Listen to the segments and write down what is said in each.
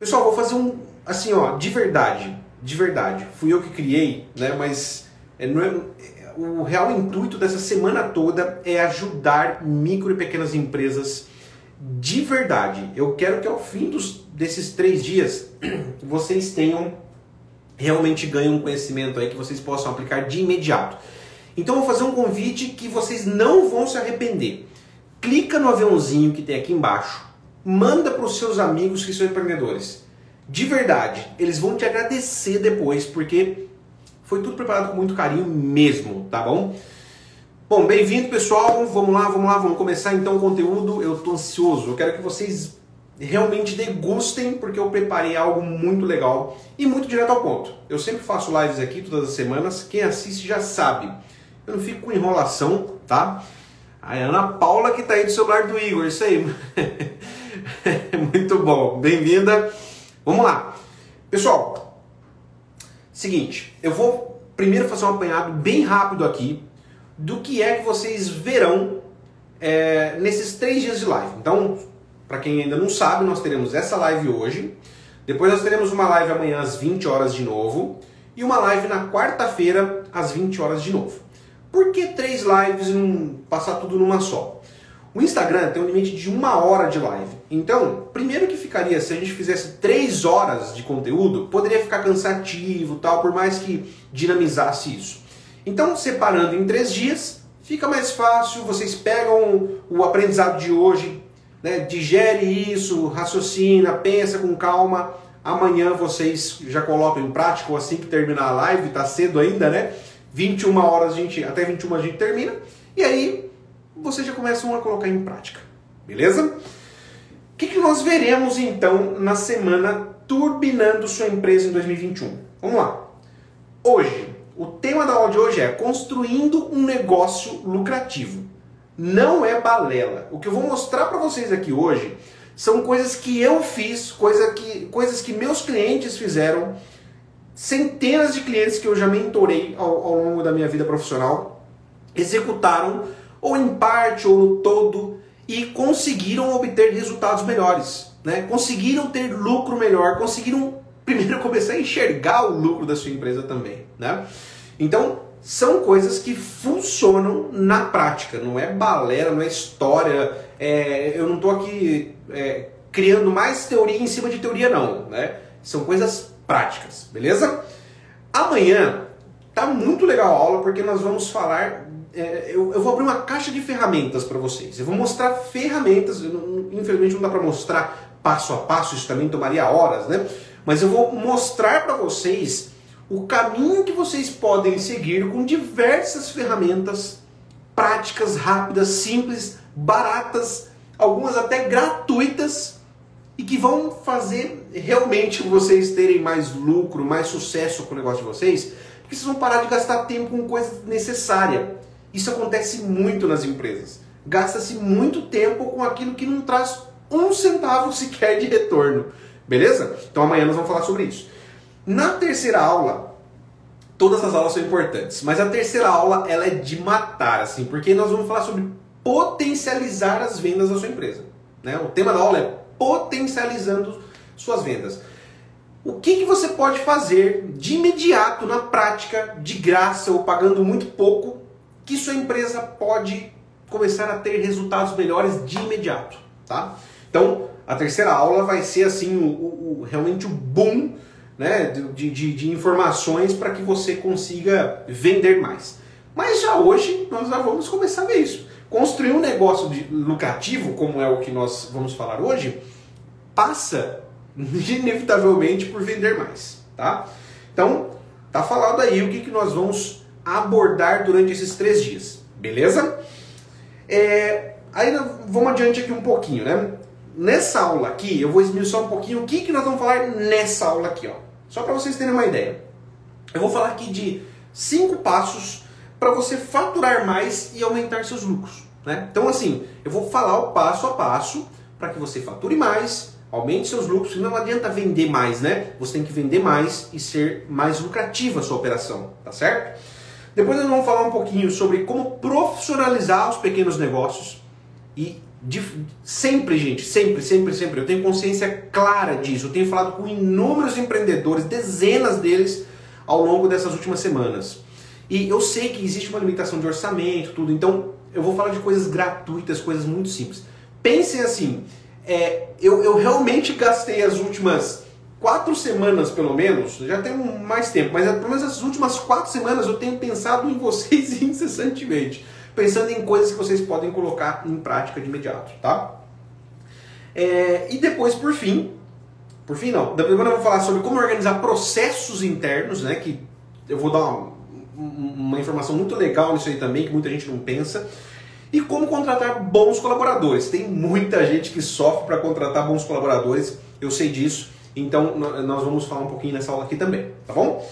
Pessoal, vou fazer um, assim, ó, de verdade, de verdade. Fui eu que criei, né? Mas é, não é, o real intuito dessa semana toda é ajudar micro e pequenas empresas de verdade. Eu quero que ao fim dos, desses três dias vocês tenham realmente ganhem um conhecimento aí que vocês possam aplicar de imediato. Então vou fazer um convite que vocês não vão se arrepender. Clica no aviãozinho que tem aqui embaixo manda para os seus amigos que são empreendedores. De verdade, eles vão te agradecer depois, porque foi tudo preparado com muito carinho mesmo, tá bom? Bom, bem-vindo pessoal, vamos lá, vamos lá, vamos começar então o conteúdo. Eu tô ansioso, eu quero que vocês realmente degustem, porque eu preparei algo muito legal e muito direto ao ponto. Eu sempre faço lives aqui todas as semanas, quem assiste já sabe. Eu não fico com enrolação, tá? A Ana Paula que tá aí do celular do Igor, isso aí. Muito bom, bem-vinda. Vamos lá. Pessoal, seguinte, eu vou primeiro fazer um apanhado bem rápido aqui do que é que vocês verão é, nesses três dias de live. Então, para quem ainda não sabe, nós teremos essa live hoje, depois nós teremos uma live amanhã às 20 horas de novo e uma live na quarta-feira às 20 horas de novo. Por que três lives e não passar tudo numa só? O Instagram tem um limite de uma hora de live. Então, primeiro que ficaria, se a gente fizesse três horas de conteúdo, poderia ficar cansativo tal, por mais que dinamizasse isso. Então, separando em três dias, fica mais fácil, vocês pegam o aprendizado de hoje, né, digere isso, raciocina, pensa com calma. Amanhã vocês já colocam em prática, ou assim que terminar a live, tá cedo ainda, né? 21 horas a gente, até 21 a gente termina. E aí vocês já começam a colocar em prática. Beleza? O que, que nós veremos então na semana Turbinando Sua Empresa em 2021? Vamos lá. Hoje, o tema da aula de hoje é construindo um negócio lucrativo. Não é balela. O que eu vou mostrar para vocês aqui hoje são coisas que eu fiz, coisa que, coisas que meus clientes fizeram, centenas de clientes que eu já mentorei ao, ao longo da minha vida profissional executaram ou em parte ou no todo, e conseguiram obter resultados melhores. Né? Conseguiram ter lucro melhor, conseguiram primeiro começar a enxergar o lucro da sua empresa também. Né? Então, são coisas que funcionam na prática, não é balera, não é história. É, eu não estou aqui é, criando mais teoria em cima de teoria, não. Né? São coisas práticas, beleza? Amanhã tá muito legal a aula porque nós vamos falar é, eu, eu, vou abrir uma caixa de ferramentas para vocês. Eu vou mostrar ferramentas, infelizmente não dá para mostrar passo a passo, isso também tomaria horas, né? Mas eu vou mostrar para vocês o caminho que vocês podem seguir com diversas ferramentas práticas, rápidas, simples, baratas, algumas até gratuitas e que vão fazer realmente vocês terem mais lucro, mais sucesso com o negócio de vocês, porque vocês vão parar de gastar tempo com coisa necessária. Isso acontece muito nas empresas. Gasta-se muito tempo com aquilo que não traz um centavo sequer de retorno. Beleza? Então amanhã nós vamos falar sobre isso. Na terceira aula, todas as aulas são importantes, mas a terceira aula ela é de matar, assim, porque nós vamos falar sobre potencializar as vendas da sua empresa. Né? O tema da aula é potencializando suas vendas. O que, que você pode fazer de imediato, na prática, de graça ou pagando muito pouco, que sua empresa pode começar a ter resultados melhores de imediato, tá? Então, a terceira aula vai ser assim o, o, o realmente o boom né, de, de, de informações para que você consiga vender mais. Mas já hoje nós já vamos começar a ver isso. Construir um negócio de, lucrativo, como é o que nós vamos falar hoje, passa inevitavelmente por vender mais, tá? Então, tá falado aí o que, que nós vamos abordar durante esses três dias, beleza? É, aí vamos adiante aqui um pouquinho, né? Nessa aula aqui, eu vou esmiuçar um pouquinho o que, que nós vamos falar nessa aula aqui, ó. Só para vocês terem uma ideia. Eu vou falar aqui de cinco passos para você faturar mais e aumentar seus lucros. Né? Então, assim, eu vou falar o passo a passo para que você fature mais, aumente seus lucros. Não adianta vender mais, né? Você tem que vender mais e ser mais lucrativa a sua operação, tá certo? Depois nós vamos falar um pouquinho sobre como profissionalizar os pequenos negócios e De, sempre, gente, sempre, sempre, sempre. Eu tenho consciência clara disso. Eu tenho falado com inúmeros empreendedores, dezenas deles, ao longo dessas últimas semanas. E eu sei que existe uma limitação de orçamento, tudo. Então, eu vou falar de coisas gratuitas, coisas muito simples. Pensem assim: é, eu, eu realmente gastei as últimas quatro semanas, pelo menos, já tem mais tempo, mas pelo menos as últimas quatro semanas eu tenho pensado em vocês incessantemente pensando em coisas que vocês podem colocar em prática de imediato, tá? É, e depois, por fim, por fim não, depois eu vou falar sobre como organizar processos internos, né? Que eu vou dar uma, uma informação muito legal nisso aí também, que muita gente não pensa. E como contratar bons colaboradores. Tem muita gente que sofre para contratar bons colaboradores, eu sei disso. Então nós vamos falar um pouquinho nessa aula aqui também, tá bom?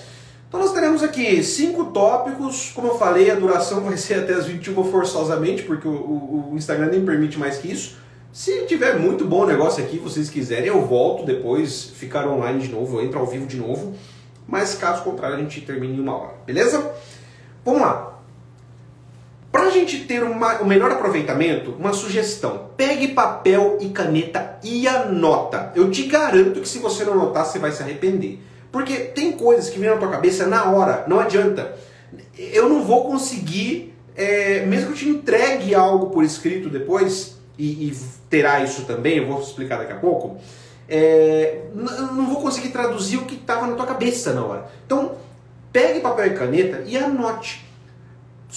Então nós teremos aqui cinco tópicos, como eu falei, a duração vai ser até as 21 forçosamente, porque o, o, o Instagram nem permite mais que isso. Se tiver muito bom negócio aqui, vocês quiserem, eu volto depois, ficar online de novo, eu entro ao vivo de novo. Mas caso contrário, a gente termine em uma hora, beleza? Vamos lá. Gente ter uma, o melhor aproveitamento, uma sugestão: pegue papel e caneta e anota. Eu te garanto que se você não anotar, você vai se arrepender. Porque tem coisas que vêm na tua cabeça na hora, não adianta. Eu não vou conseguir, é, mesmo que eu te entregue algo por escrito depois, e, e terá isso também, eu vou explicar daqui a pouco, é, não vou conseguir traduzir o que estava na tua cabeça na hora. Então, pegue papel e caneta e anote.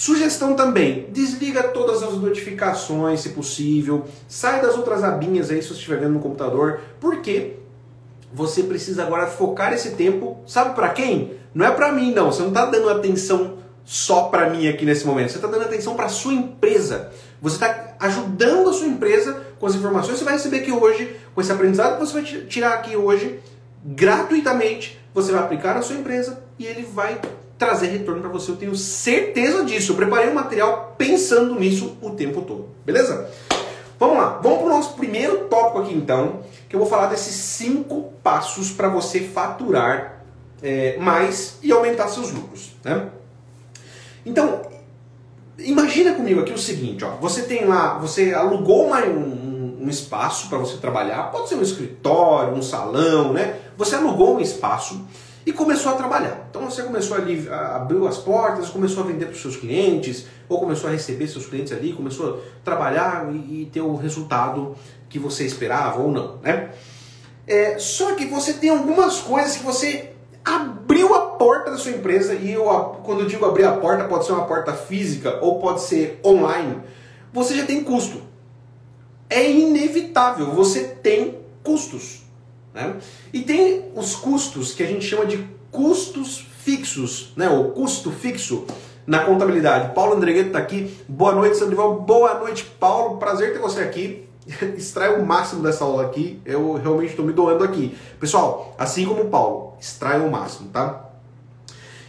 Sugestão também, desliga todas as notificações, se possível, sai das outras abinhas aí se você estiver vendo no computador, porque você precisa agora focar esse tempo, sabe para quem? Não é para mim não, você não está dando atenção só para mim aqui nesse momento, você está dando atenção para sua empresa. Você está ajudando a sua empresa com as informações. Que você vai receber aqui hoje, com esse aprendizado que você vai tirar aqui hoje, gratuitamente, você vai aplicar na sua empresa e ele vai trazer retorno para você. Eu tenho certeza disso. Eu preparei um material pensando nisso o tempo todo. Beleza? Vamos lá, vamos para o nosso primeiro tópico aqui então, que eu vou falar desses cinco passos para você faturar é, mais e aumentar seus lucros. Né? Então, imagina comigo aqui o seguinte, ó, você tem lá, você alugou uma, um, um espaço para você trabalhar, pode ser um escritório, um salão, né? Você alugou um espaço e começou a trabalhar. Então você começou ali, abriu as portas, começou a vender para os seus clientes, ou começou a receber seus clientes ali, começou a trabalhar e, e ter o resultado que você esperava ou não, né? É, só que você tem algumas coisas que você abriu a porta da sua empresa e eu, quando eu digo abrir a porta, pode ser uma porta física ou pode ser online. Você já tem custo. É inevitável, você tem custos. Né? E tem os custos que a gente chama de custos fixos, né? o custo fixo na contabilidade. Paulo Andregueto está aqui. Boa noite, Sandrival. Boa noite, Paulo. Prazer ter você aqui. Extrai o máximo dessa aula aqui. Eu realmente estou me doando aqui. Pessoal, assim como o Paulo, extrai o máximo, tá?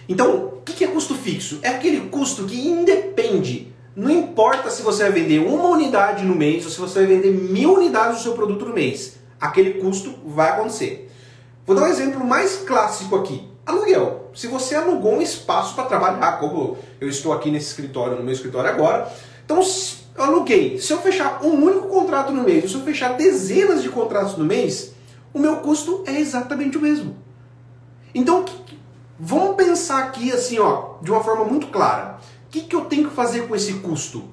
Então, o que é custo fixo? É aquele custo que independe. Não importa se você vai vender uma unidade no mês ou se você vai vender mil unidades do seu produto no mês aquele custo vai acontecer. Vou dar um exemplo mais clássico aqui. Aluguel. Se você alugou um espaço para trabalhar, como eu estou aqui nesse escritório, no meu escritório agora, então eu aluguei. Se eu fechar um único contrato no mês, se eu fechar dezenas de contratos no mês, o meu custo é exatamente o mesmo. Então, vamos pensar aqui assim, ó, de uma forma muito clara. O que, que eu tenho que fazer com esse custo?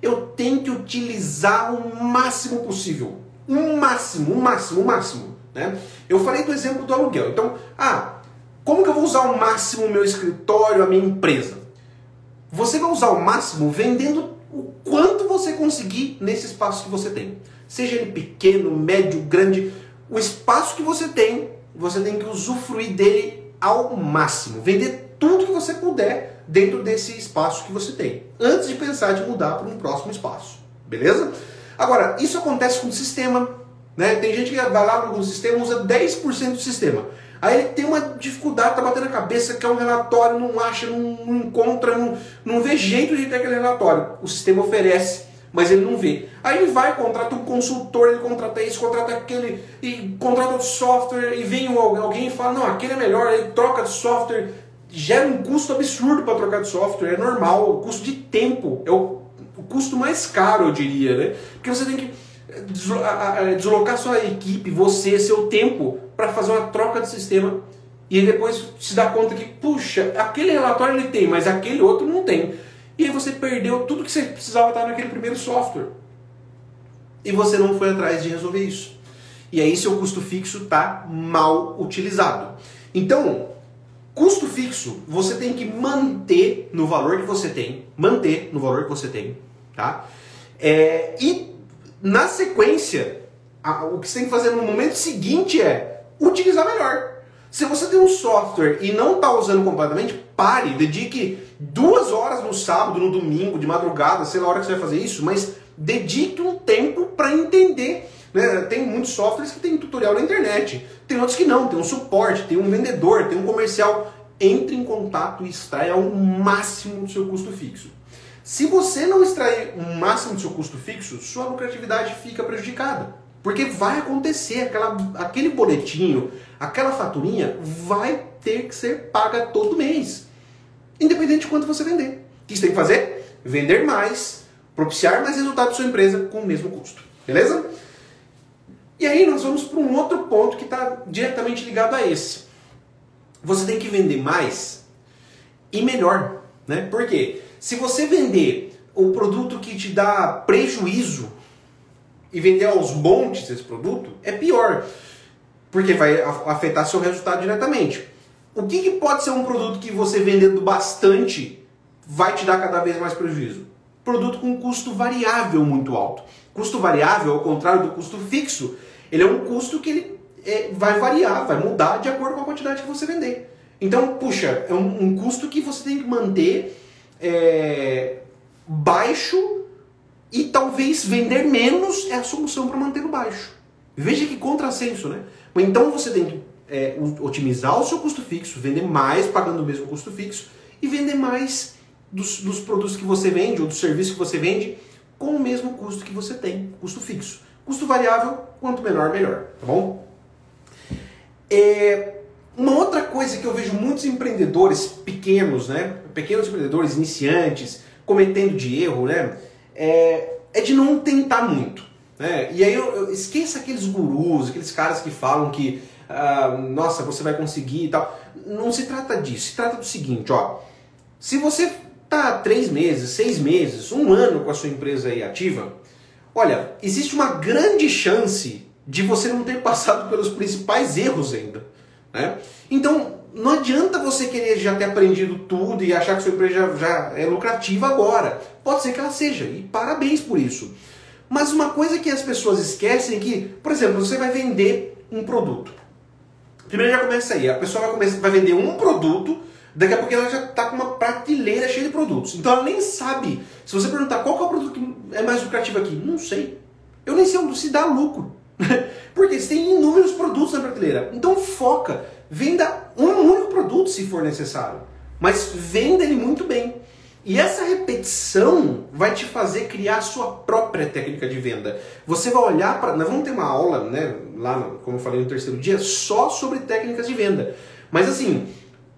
Eu tenho que utilizar o máximo possível um máximo, um máximo, um máximo. Né? Eu falei do exemplo do aluguel. Então, ah, como que eu vou usar o máximo o meu escritório, a minha empresa? Você vai usar o máximo vendendo o quanto você conseguir nesse espaço que você tem. Seja ele pequeno, médio, grande, o espaço que você tem, você tem que usufruir dele ao máximo. Vender tudo que você puder dentro desse espaço que você tem. Antes de pensar de mudar para um próximo espaço. Beleza? Agora, isso acontece com o sistema. Né? Tem gente que vai lá no sistema usa 10% do sistema. Aí ele tem uma dificuldade, tá batendo a cabeça, quer um relatório, não acha, não, não encontra, não, não vê jeito de ter aquele relatório. O sistema oferece, mas ele não vê. Aí ele vai, contrata um consultor, ele contrata isso, contrata aquele, e contrata outro software, e vem alguém e fala, não, aquele é melhor, ele troca de software, gera um custo absurdo para trocar de software, é normal, o custo de tempo é o o custo mais caro, eu diria, né? Porque você tem que deslocar sua equipe, você, seu tempo, para fazer uma troca de sistema e depois se dá conta que, puxa, aquele relatório ele tem, mas aquele outro não tem. E aí você perdeu tudo que você precisava estar naquele primeiro software. E você não foi atrás de resolver isso. E aí seu custo fixo está mal utilizado. Então, custo fixo, você tem que manter no valor que você tem, manter no valor que você tem, tá? É, e na sequência, a, o que você tem que fazer no momento seguinte é utilizar melhor. Se você tem um software e não está usando completamente, pare, dedique duas horas no sábado, no domingo, de madrugada, sei lá a hora que você vai fazer isso, mas dedique um tempo para entender. Né? Tem muitos softwares que tem tutorial na internet, tem outros que não, tem um suporte, tem um vendedor, tem um comercial. Entre em contato e extraia o máximo do seu custo fixo. Se você não extrair o máximo do seu custo fixo, sua lucratividade fica prejudicada. Porque vai acontecer, aquela, aquele boletinho, aquela faturinha vai ter que ser paga todo mês. Independente de quanto você vender. O que você tem que fazer? Vender mais, propiciar mais resultado para sua empresa com o mesmo custo. Beleza? E aí nós vamos para um outro ponto que está diretamente ligado a esse. Você tem que vender mais e melhor. Né? Por quê? Se você vender o produto que te dá prejuízo e vender aos montes esse produto, é pior. Porque vai afetar seu resultado diretamente. O que, que pode ser um produto que você vendendo bastante vai te dar cada vez mais prejuízo? Produto com custo variável muito alto. Custo variável, ao contrário do custo fixo, ele é um custo que ele é, vai variar, vai mudar de acordo com a quantidade que você vender. Então, puxa, é um, um custo que você tem que manter é, baixo e talvez vender menos é a solução para manter o baixo. Veja que contrassenso, né? Então você tem que é, otimizar o seu custo fixo, vender mais pagando o mesmo custo fixo e vender mais dos, dos produtos que você vende ou do serviço que você vende com o mesmo custo que você tem, custo fixo. Custo variável, quanto menor, melhor, tá bom? É, uma outra coisa que eu vejo muitos empreendedores pequenos, né, pequenos empreendedores iniciantes cometendo de erro, né, é, é de não tentar muito. Né? E aí eu, eu esqueça aqueles gurus, aqueles caras que falam que ah, nossa, você vai conseguir e tal. Não se trata disso. Se trata do seguinte, ó. Se você tá três meses, seis meses, um ano com a sua empresa aí ativa, olha, existe uma grande chance de você não ter passado pelos principais erros ainda. Né? Então, não adianta você querer já ter aprendido tudo e achar que sua empresa já, já é lucrativa agora. Pode ser que ela seja, e parabéns por isso. Mas uma coisa que as pessoas esquecem é que, por exemplo, você vai vender um produto. Primeiro já começa aí, a pessoa vai, começar, vai vender um produto, daqui a pouco ela já está com uma prateleira cheia de produtos. Então ela nem sabe. Se você perguntar qual é o produto que é mais lucrativo aqui, não sei. Eu nem sei se dá lucro. Porque você tem inúmeros produtos na prateleira. Então foca, venda um único produto se for necessário. Mas venda ele muito bem. E essa repetição vai te fazer criar a sua própria técnica de venda. Você vai olhar para. Nós vamos ter uma aula, né, lá, como eu falei no terceiro dia, só sobre técnicas de venda. Mas assim,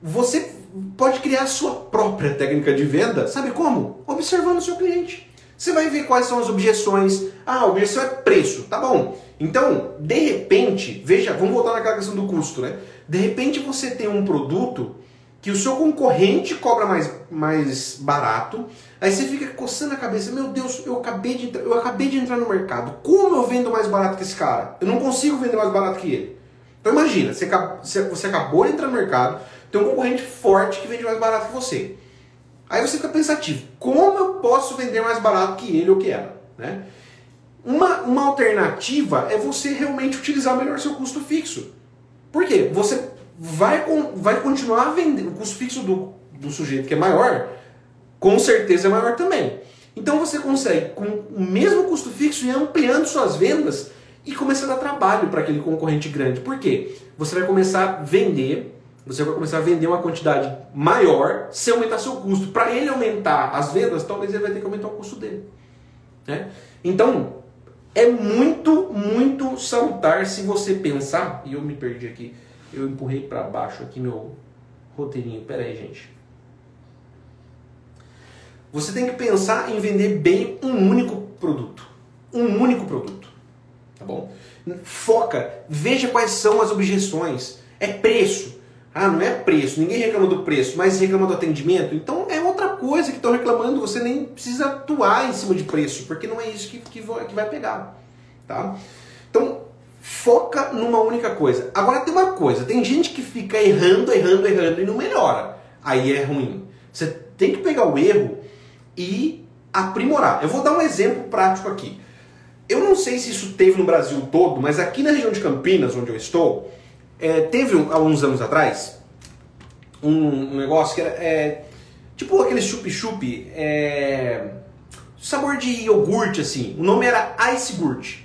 você pode criar a sua própria técnica de venda, sabe como? Observando o seu cliente. Você vai ver quais são as objeções. Ah, a objeção é preço, tá bom. Então, de repente, veja, vamos voltar naquela questão do custo, né? De repente você tem um produto que o seu concorrente cobra mais, mais barato, aí você fica coçando a cabeça, meu Deus, eu acabei, de, eu acabei de entrar no mercado, como eu vendo mais barato que esse cara? Eu não consigo vender mais barato que ele. Então imagina, você, você acabou de entrar no mercado, tem um concorrente forte que vende mais barato que você. Aí você fica pensativo, como eu posso vender mais barato que ele ou que ela? Né? Uma, uma alternativa é você realmente utilizar melhor seu custo fixo. Por quê? Você vai, vai continuar vendendo. O custo fixo do, do sujeito que é maior, com certeza é maior também. Então você consegue, com o mesmo custo fixo, ir ampliando suas vendas e começar a dar trabalho para aquele concorrente grande. Por quê? Você vai começar a vender, você vai começar a vender uma quantidade maior se aumentar seu custo. Para ele aumentar as vendas, talvez ele vai ter que aumentar o custo dele. Né? Então, é muito, muito salutar se você pensar, e eu me perdi aqui, eu empurrei para baixo aqui meu roteirinho. Pera aí, gente. você tem que pensar em vender bem um único produto. Um único produto. Tá bom? Foca, veja quais são as objeções. É preço. Ah, não é preço, ninguém reclama do preço, mas reclama do atendimento. Então coisa que estão reclamando, você nem precisa atuar em cima de preço, porque não é isso que, que, que vai pegar. Tá? Então, foca numa única coisa. Agora tem uma coisa, tem gente que fica errando, errando, errando e não melhora. Aí é ruim. Você tem que pegar o erro e aprimorar. Eu vou dar um exemplo prático aqui. Eu não sei se isso teve no Brasil todo, mas aqui na região de Campinas, onde eu estou, é, teve há uns anos atrás um, um negócio que era é, tipo aquele chup-chup, é, sabor de iogurte assim. O nome era Ice Gurt.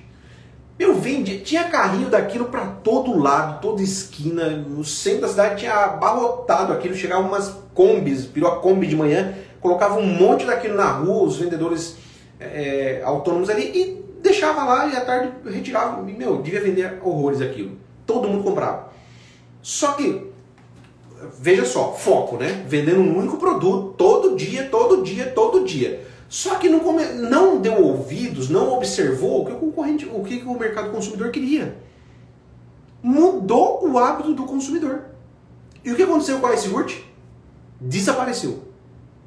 Eu vendi, tinha carrinho daquilo para todo lado, toda esquina, no centro da cidade tinha abarrotado aquilo, chegavam umas combis, virou a Kombi de manhã, colocava um monte daquilo na rua, os vendedores é, autônomos ali e deixava lá e à tarde retirava. Meu, devia vender horrores aquilo. Todo mundo comprava. Só que, veja só, foco, né? Vendendo um único produto todo dia, todo dia, todo dia. Só que não, come... não deu ouvidos, não observou o que o concorrente, o que o mercado consumidor queria. Mudou o hábito do consumidor. E o que aconteceu com a iSigurt? Desapareceu.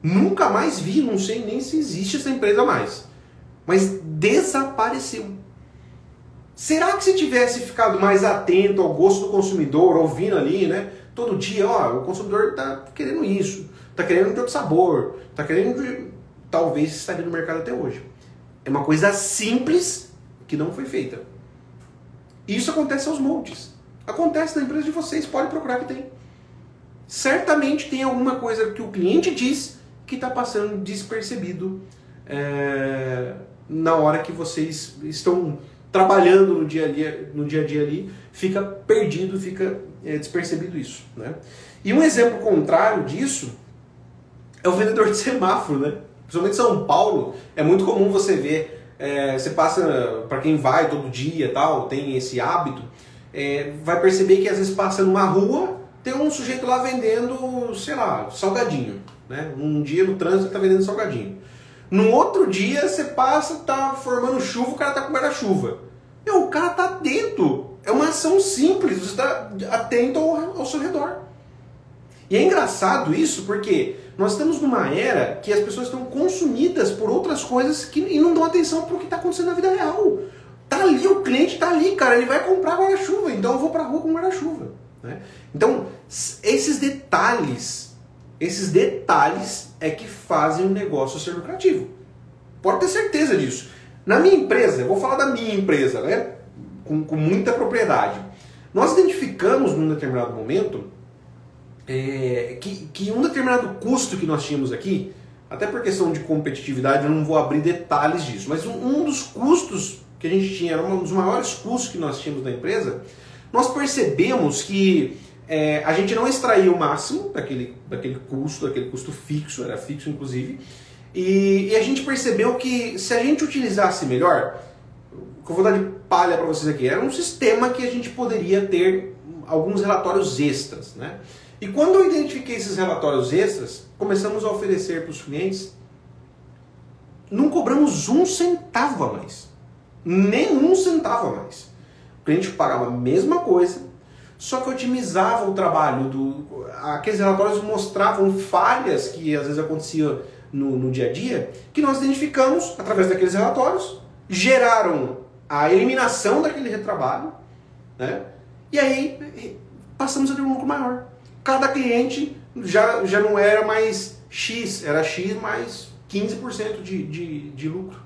Nunca mais vi, não sei nem se existe essa empresa mais. Mas desapareceu. Será que se tivesse ficado mais atento ao gosto do consumidor, ouvindo ali, né? Todo dia, ó, o consumidor está querendo isso, está querendo de outro sabor, está querendo de... talvez estaria no mercado até hoje. É uma coisa simples que não foi feita. Isso acontece aos montes. Acontece na empresa de vocês, pode procurar que tem. Certamente tem alguma coisa que o cliente diz que está passando despercebido é, na hora que vocês estão trabalhando no dia a dia, no dia, a dia ali, fica perdido, fica é, despercebido isso. Né? E um exemplo contrário disso é o vendedor de semáforo, né? Principalmente em São Paulo, é muito comum você ver, é, você passa, para quem vai todo dia tal, tem esse hábito, é, vai perceber que às vezes passa numa rua, tem um sujeito lá vendendo, sei lá, salgadinho. Né? Um dia no trânsito está vendendo salgadinho. No outro dia você passa, tá formando chuva, o cara tá com guarda-chuva. O cara tá atento. É uma ação simples, você está atento ao, ao seu redor. E é engraçado isso porque nós estamos numa era que as pessoas estão consumidas por outras coisas que, e não dão atenção para o que está acontecendo na vida real. Tá ali, o cliente tá ali, cara, ele vai comprar guarda-chuva, então eu vou para a rua com guarda-chuva. Né? Então, esses detalhes, esses detalhes é que fazem o negócio ser lucrativo. Pode ter certeza disso. Na minha empresa, eu vou falar da minha empresa, né? Com, com muita propriedade. Nós identificamos num determinado momento é, que, que um determinado custo que nós tínhamos aqui, até por questão de competitividade, eu não vou abrir detalhes disso, mas um, um dos custos que a gente tinha, um dos maiores custos que nós tínhamos na empresa, nós percebemos que é, a gente não extraía o máximo daquele, daquele custo, daquele custo fixo, era fixo inclusive, e, e a gente percebeu que se a gente utilizasse melhor, que eu vou dar de palha para vocês aqui, era um sistema que a gente poderia ter alguns relatórios extras. Né? E quando eu identifiquei esses relatórios extras, começamos a oferecer para os clientes, não cobramos um centavo a mais. Nem um centavo a mais. O cliente pagava a mesma coisa, só que otimizava o trabalho. Do, aqueles relatórios mostravam falhas que às vezes aconteciam no, no dia a dia, que nós identificamos através daqueles relatórios, geraram a eliminação daquele retrabalho, né? e aí passamos a ter um lucro maior. Cada cliente já, já não era mais X, era X mais 15% de, de, de lucro.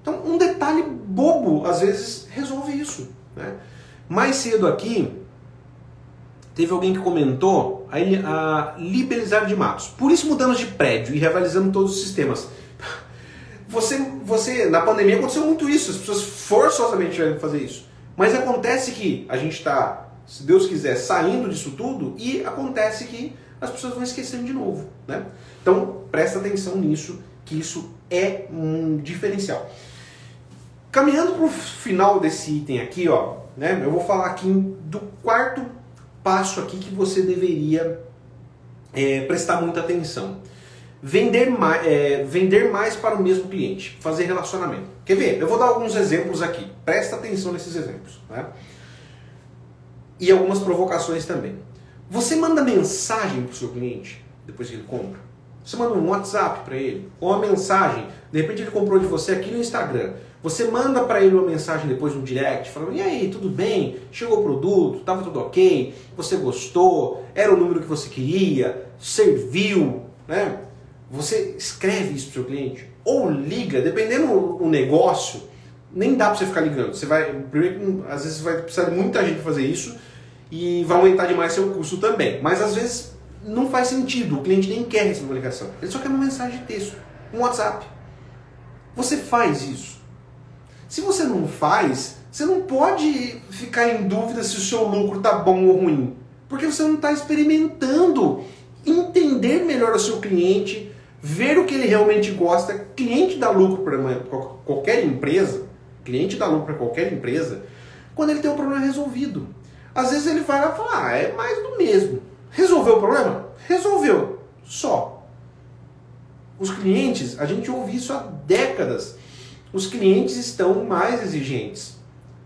Então, um detalhe bobo, às vezes, resolve isso. Né? Mais cedo aqui, teve alguém que comentou a, liberalizar de matos. Por isso mudamos de prédio e reavalizamos todos os sistemas. Você, você, na pandemia aconteceu muito isso, as pessoas forçosamente tiveram fazer isso. Mas acontece que a gente está, se Deus quiser, saindo disso tudo e acontece que as pessoas vão esquecendo de novo. Né? Então presta atenção nisso, que isso é um diferencial. Caminhando para o final desse item aqui, ó, né, eu vou falar aqui do quarto passo aqui que você deveria é, prestar muita atenção. vender mais, é, vender mais para o mesmo cliente, fazer relacionamento. Quer ver? Eu vou dar alguns exemplos aqui. Presta atenção nesses exemplos. Né? E algumas provocações também. Você manda mensagem para o seu cliente depois que ele compra? Você manda um WhatsApp para ele, ou uma mensagem, de repente ele comprou de você aqui no Instagram. Você manda para ele uma mensagem depois no direct, falando: "E aí, tudo bem? Chegou o produto? Tava tudo OK? Você gostou? Era o número que você queria? Serviu?", né? Você escreve isso para o seu cliente ou liga, dependendo do negócio, nem dá para você ficar ligando. Você vai, primeiro, às vezes vai precisar de muita gente fazer isso e vai aumentar demais seu custo também. Mas às vezes não faz sentido, o cliente nem quer uma ligação. Ele só quer uma mensagem de texto, um WhatsApp. Você faz isso. Se você não faz, você não pode ficar em dúvida se o seu lucro está bom ou ruim. Porque você não está experimentando entender melhor o seu cliente, ver o que ele realmente gosta. Cliente dá lucro para qualquer empresa, cliente dá lucro para qualquer empresa, quando ele tem um problema resolvido. Às vezes ele vai lá e fala, ah, é mais do mesmo. Resolveu o problema? Resolveu. Só. Os clientes, a gente ouve isso há décadas. Os clientes estão mais exigentes.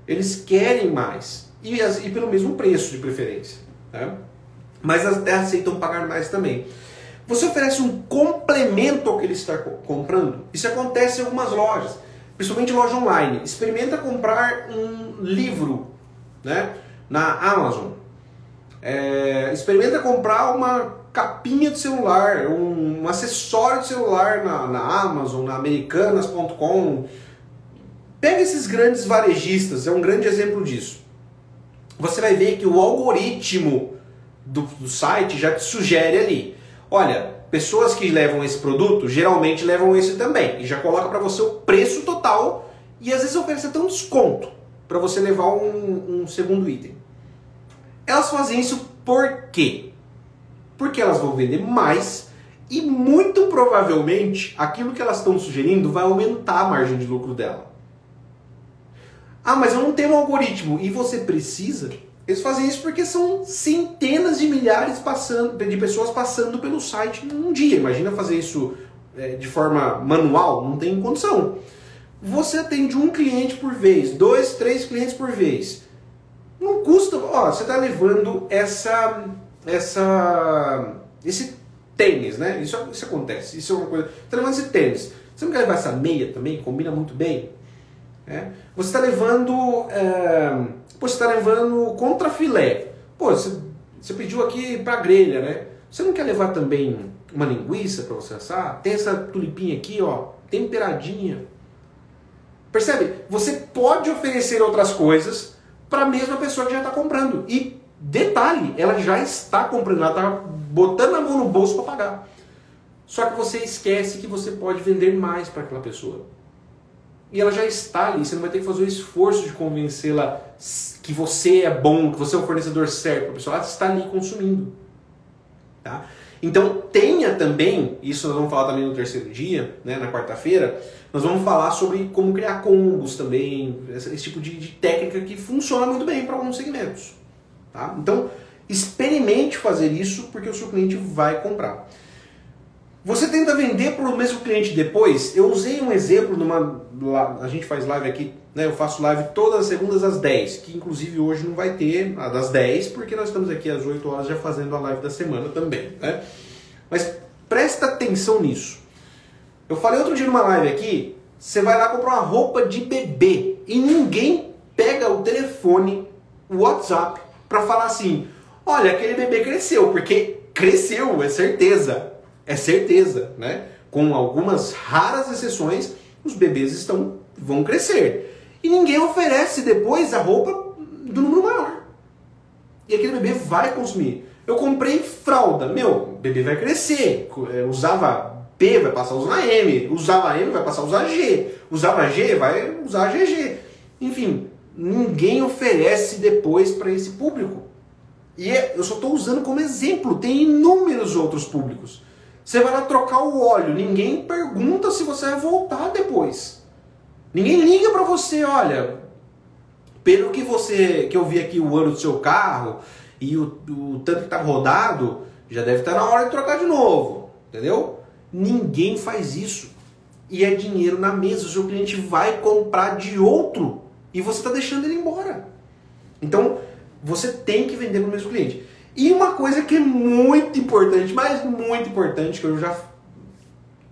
Eles querem mais. E, e pelo mesmo preço, de preferência. Né? Mas até aceitam pagar mais também. Você oferece um complemento ao que ele está comprando. Isso acontece em algumas lojas, principalmente loja online. Experimenta comprar um livro né, na Amazon. É, experimenta comprar uma capinha de celular, um, um acessório de celular na, na Amazon, na Americanas.com. Pega esses grandes varejistas, é um grande exemplo disso. Você vai ver que o algoritmo do, do site já te sugere ali. Olha, pessoas que levam esse produto geralmente levam esse também e já coloca para você o preço total e às vezes oferece até um desconto para você levar um, um segundo item. Elas fazem isso por quê? Porque elas vão vender mais e muito provavelmente aquilo que elas estão sugerindo vai aumentar a margem de lucro dela. Ah, mas eu não tenho um algoritmo e você precisa. Eles fazem isso porque são centenas de milhares passando, de pessoas passando pelo site num dia. Imagina fazer isso é, de forma manual, não tem condição. Você atende um cliente por vez, dois, três clientes por vez. Não custa, ó, você está levando essa, essa, esse tênis, né? Isso, isso acontece, isso é uma coisa. Você está levando esse tênis. Você não quer levar essa meia também? Combina muito bem. É? Você está levando, é, pô, você está levando contra filé. Pô, você, você pediu aqui para grelha, né? Você não quer levar também uma linguiça para você assar? Tem essa tulipinha aqui, ó, temperadinha. Percebe? Você pode oferecer outras coisas para a mesma pessoa que já está comprando. E detalhe, ela já está comprando, ela está botando a mão no bolso para pagar. Só que você esquece que você pode vender mais para aquela pessoa. E ela já está ali, você não vai ter que fazer o esforço de convencê-la que você é bom, que você é o fornecedor certo para a pessoa. Ela está ali consumindo. Tá? Então tenha também, isso nós vamos falar também no terceiro dia, né, na quarta-feira, nós vamos falar sobre como criar combos também, esse, tipo de, de, técnica que funciona muito bem para alguns segmentos. Tá? Então experimente fazer isso porque o seu cliente vai comprar. Você tenta vender para o mesmo cliente depois? Eu usei um exemplo numa. A gente faz live aqui, né? Eu faço live todas as segundas às 10, que inclusive hoje não vai ter a das 10, porque nós estamos aqui às 8 horas já fazendo a live da semana também, né? Mas presta atenção nisso. Eu falei outro dia numa live aqui, você vai lá comprar uma roupa de bebê e ninguém pega o telefone, o WhatsApp, para falar assim: olha, aquele bebê cresceu, porque cresceu, é certeza é certeza, né? Com algumas raras exceções, os bebês estão vão crescer. E ninguém oferece depois a roupa do número maior. E aquele bebê vai consumir. Eu comprei fralda, meu, o bebê vai crescer. É, usava P, vai passar a usar M. Usava M, vai passar a usar G. Usava G, vai usar GG. Enfim, ninguém oferece depois para esse público. E é, eu só estou usando como exemplo, tem inúmeros outros públicos. Você vai lá trocar o óleo, ninguém pergunta se você vai voltar depois. Ninguém liga para você, olha, pelo que você que eu vi aqui o ano do seu carro e o, o tanto que tá rodado, já deve estar tá na hora de trocar de novo, entendeu? Ninguém faz isso. E é dinheiro na mesa. O seu cliente vai comprar de outro e você está deixando ele embora. Então, você tem que vender para o mesmo cliente. E uma coisa que é muito importante, mas muito importante, que eu já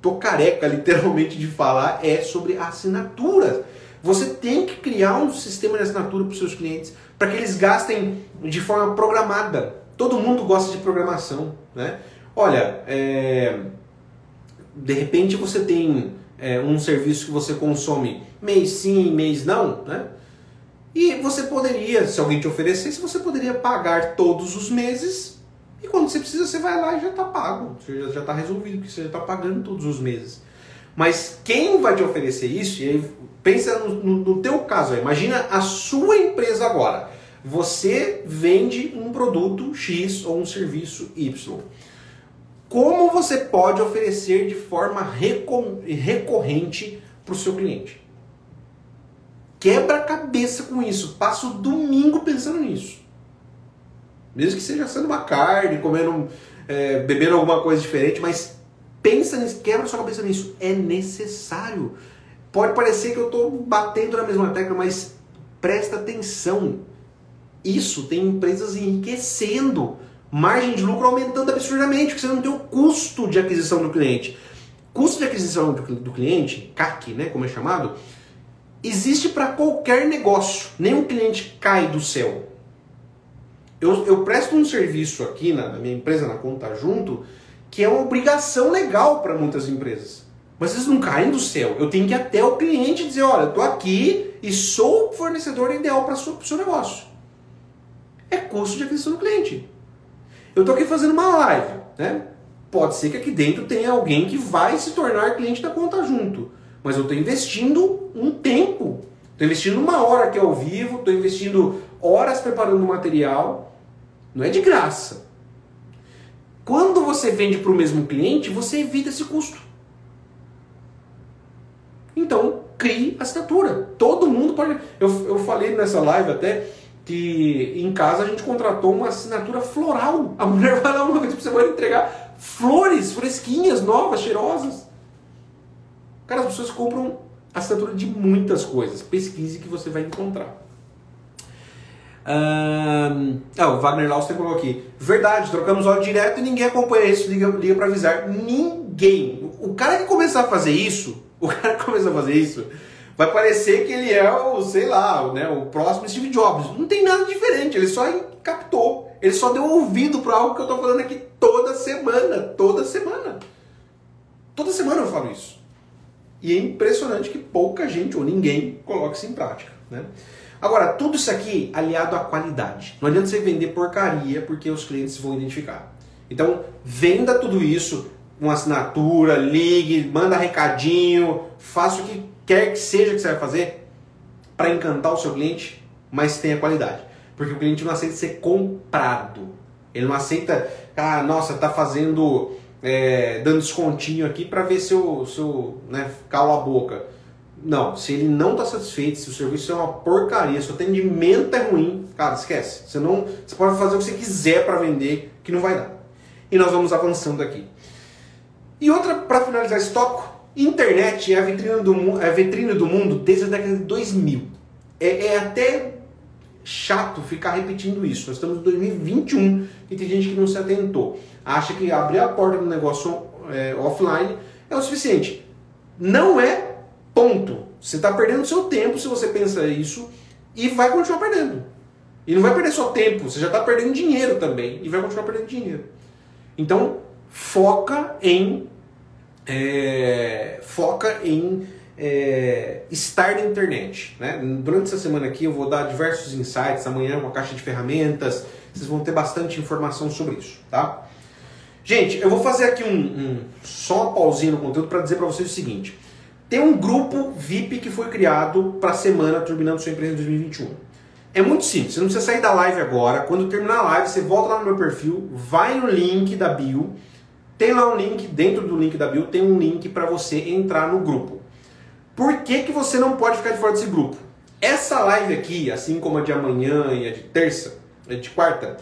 tô careca literalmente de falar, é sobre assinaturas. Você tem que criar um sistema de assinatura para os seus clientes para que eles gastem de forma programada. Todo mundo gosta de programação, né? Olha, é... de repente você tem é, um serviço que você consome mês sim, mês não, né? E você poderia, se alguém te oferecesse, você poderia pagar todos os meses e quando você precisa você vai lá e já está pago, você já está resolvido, que você já está pagando todos os meses. Mas quem vai te oferecer isso, e aí pensa no, no, no teu caso, imagina a sua empresa agora. Você vende um produto X ou um serviço Y. Como você pode oferecer de forma recorrente para o seu cliente? Quebra a cabeça com isso. Passa o domingo pensando nisso. Mesmo que seja sendo uma carne, comendo, é, bebendo alguma coisa diferente, mas pensa nisso, quebra sua cabeça nisso. É necessário. Pode parecer que eu estou batendo na mesma tecla, mas presta atenção. Isso tem empresas enriquecendo, margem de lucro aumentando absurdamente, porque você não tem o custo de aquisição do cliente. Custo de aquisição do, do cliente, CAC, né, como é chamado, existe para qualquer negócio. Nenhum cliente cai do céu. Eu, eu presto um serviço aqui na, na minha empresa, na Conta Junto, que é uma obrigação legal para muitas empresas. Mas eles não caem do céu. Eu tenho que ir até o cliente dizer, olha, estou aqui e sou o fornecedor ideal para o seu negócio. É custo de aquisição do cliente. Eu estou aqui fazendo uma live, né? Pode ser que aqui dentro tenha alguém que vai se tornar cliente da conta junto. Mas eu estou investindo um tempo. Estou investindo uma hora aqui ao vivo, estou investindo horas preparando o material. Não é de graça. Quando você vende para o mesmo cliente, você evita esse custo. Então, crie assinatura. Todo mundo pode. Eu, eu falei nessa live até que em casa a gente contratou uma assinatura floral. A mulher vai lá uma vez por semana entregar flores fresquinhas, novas, cheirosas. Cara, as pessoas compram assinatura de muitas coisas. Pesquise que você vai encontrar. Ah, o Wagner Lauster colocou aqui. Verdade, trocamos óleo direto e ninguém acompanha isso, liga, liga para avisar. Ninguém. O cara que começar a fazer isso, o cara que começar a fazer isso, vai parecer que ele é o, sei lá, né, o próximo Steve Jobs. Não tem nada diferente, ele só captou. Ele só deu ouvido para algo que eu tô falando aqui toda semana. Toda semana. Toda semana eu falo isso. E é impressionante que pouca gente ou ninguém coloque isso em prática. Né? Agora, tudo isso aqui aliado à qualidade. Não adianta você vender porcaria porque os clientes vão identificar. Então, venda tudo isso, uma assinatura, ligue, manda recadinho, faça o que quer que seja que você vai fazer para encantar o seu cliente, mas tenha qualidade. Porque o cliente não aceita ser comprado. Ele não aceita, ah, nossa, tá fazendo, é, dando descontinho aqui para ver se eu, se eu né, calo a boca. Não, se ele não está satisfeito, se o serviço é uma porcaria, se o atendimento é ruim, cara, esquece. Você não, você pode fazer o que você quiser para vender, que não vai dar. E nós vamos avançando aqui. E outra para finalizar esse tópico, internet é a vitrine do, é a vitrine do mundo desde a década de 2000. É, é até chato ficar repetindo isso. Nós estamos em 2021 e tem gente que não se atentou. Acha que abrir a porta do negócio é, offline é o suficiente. Não é Ponto. Você está perdendo seu tempo se você pensa isso e vai continuar perdendo. E não vai perder só tempo, você já está perdendo dinheiro também e vai continuar perdendo dinheiro. Então, foca em é, foca em é, estar na internet. Né? Durante essa semana aqui eu vou dar diversos insights, amanhã uma caixa de ferramentas, vocês vão ter bastante informação sobre isso, tá? Gente, eu vou fazer aqui um, um só uma pausinha no conteúdo para dizer para vocês o seguinte. Tem um grupo VIP que foi criado para a semana Turbinando Sua Empresa em 2021. É muito simples, você não precisa sair da live agora. Quando terminar a live, você volta lá no meu perfil, vai no link da bio, tem lá um link, dentro do link da bio tem um link para você entrar no grupo. Por que, que você não pode ficar de fora desse grupo? Essa live aqui, assim como a de amanhã e a de terça, a de quarta,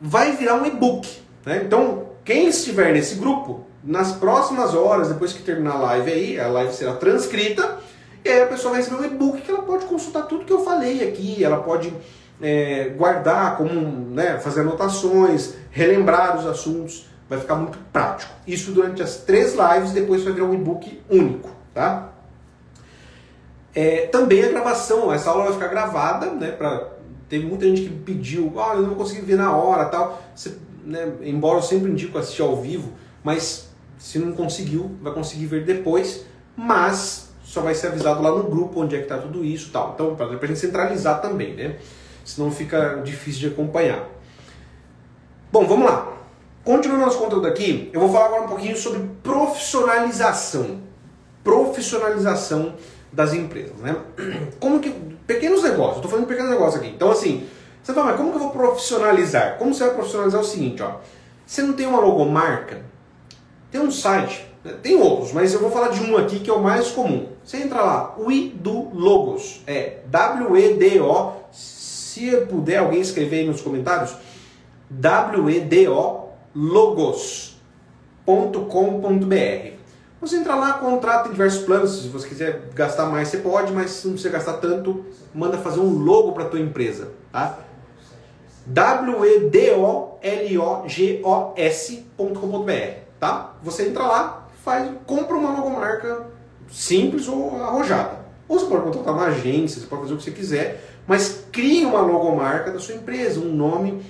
vai virar um e-book. Né? Então, quem estiver nesse grupo nas próximas horas, depois que terminar a live aí, a live será transcrita, e aí a pessoa vai receber um e-book que ela pode consultar tudo que eu falei aqui, ela pode é, guardar, como, né, fazer anotações, relembrar os assuntos, vai ficar muito prático. Isso durante as três lives, depois vai virar um e-book único, tá? É, também a gravação, essa aula vai ficar gravada, né, pra, teve muita gente que pediu, ah, eu não consegui ver na hora tal, Você, né, embora eu sempre indico assistir ao vivo, mas se não conseguiu, vai conseguir ver depois, mas só vai ser avisado lá no grupo onde é que está tudo isso tal. Então, para a gente centralizar também, né? Senão fica difícil de acompanhar. Bom, vamos lá. Continuando nosso conteúdo aqui, eu vou falar agora um pouquinho sobre profissionalização. Profissionalização das empresas, né? Como que. Pequenos negócios, estou falando de pequenos negócios aqui. Então, assim, você fala, mas como que eu vou profissionalizar? Como você vai profissionalizar é o seguinte, ó. Você não tem uma logomarca? Tem um site tem outros, mas eu vou falar de um aqui que é o mais comum. Você entra lá, o do Logos, é W-E-D-O, se puder alguém escrever aí nos comentários, W-E-D-O logos.com.br. Você entra lá, contrata diversos planos, se você quiser gastar mais você pode, mas se não precisa gastar tanto, manda fazer um logo para tua empresa, tá? W-E-D-O-L-O-G-O-S.com.br, tá? Você entra lá, faz, compra uma logomarca simples ou arrojada. Ou você pode contratar uma agência, você pode fazer o que você quiser, mas crie uma logomarca da sua empresa, um nome.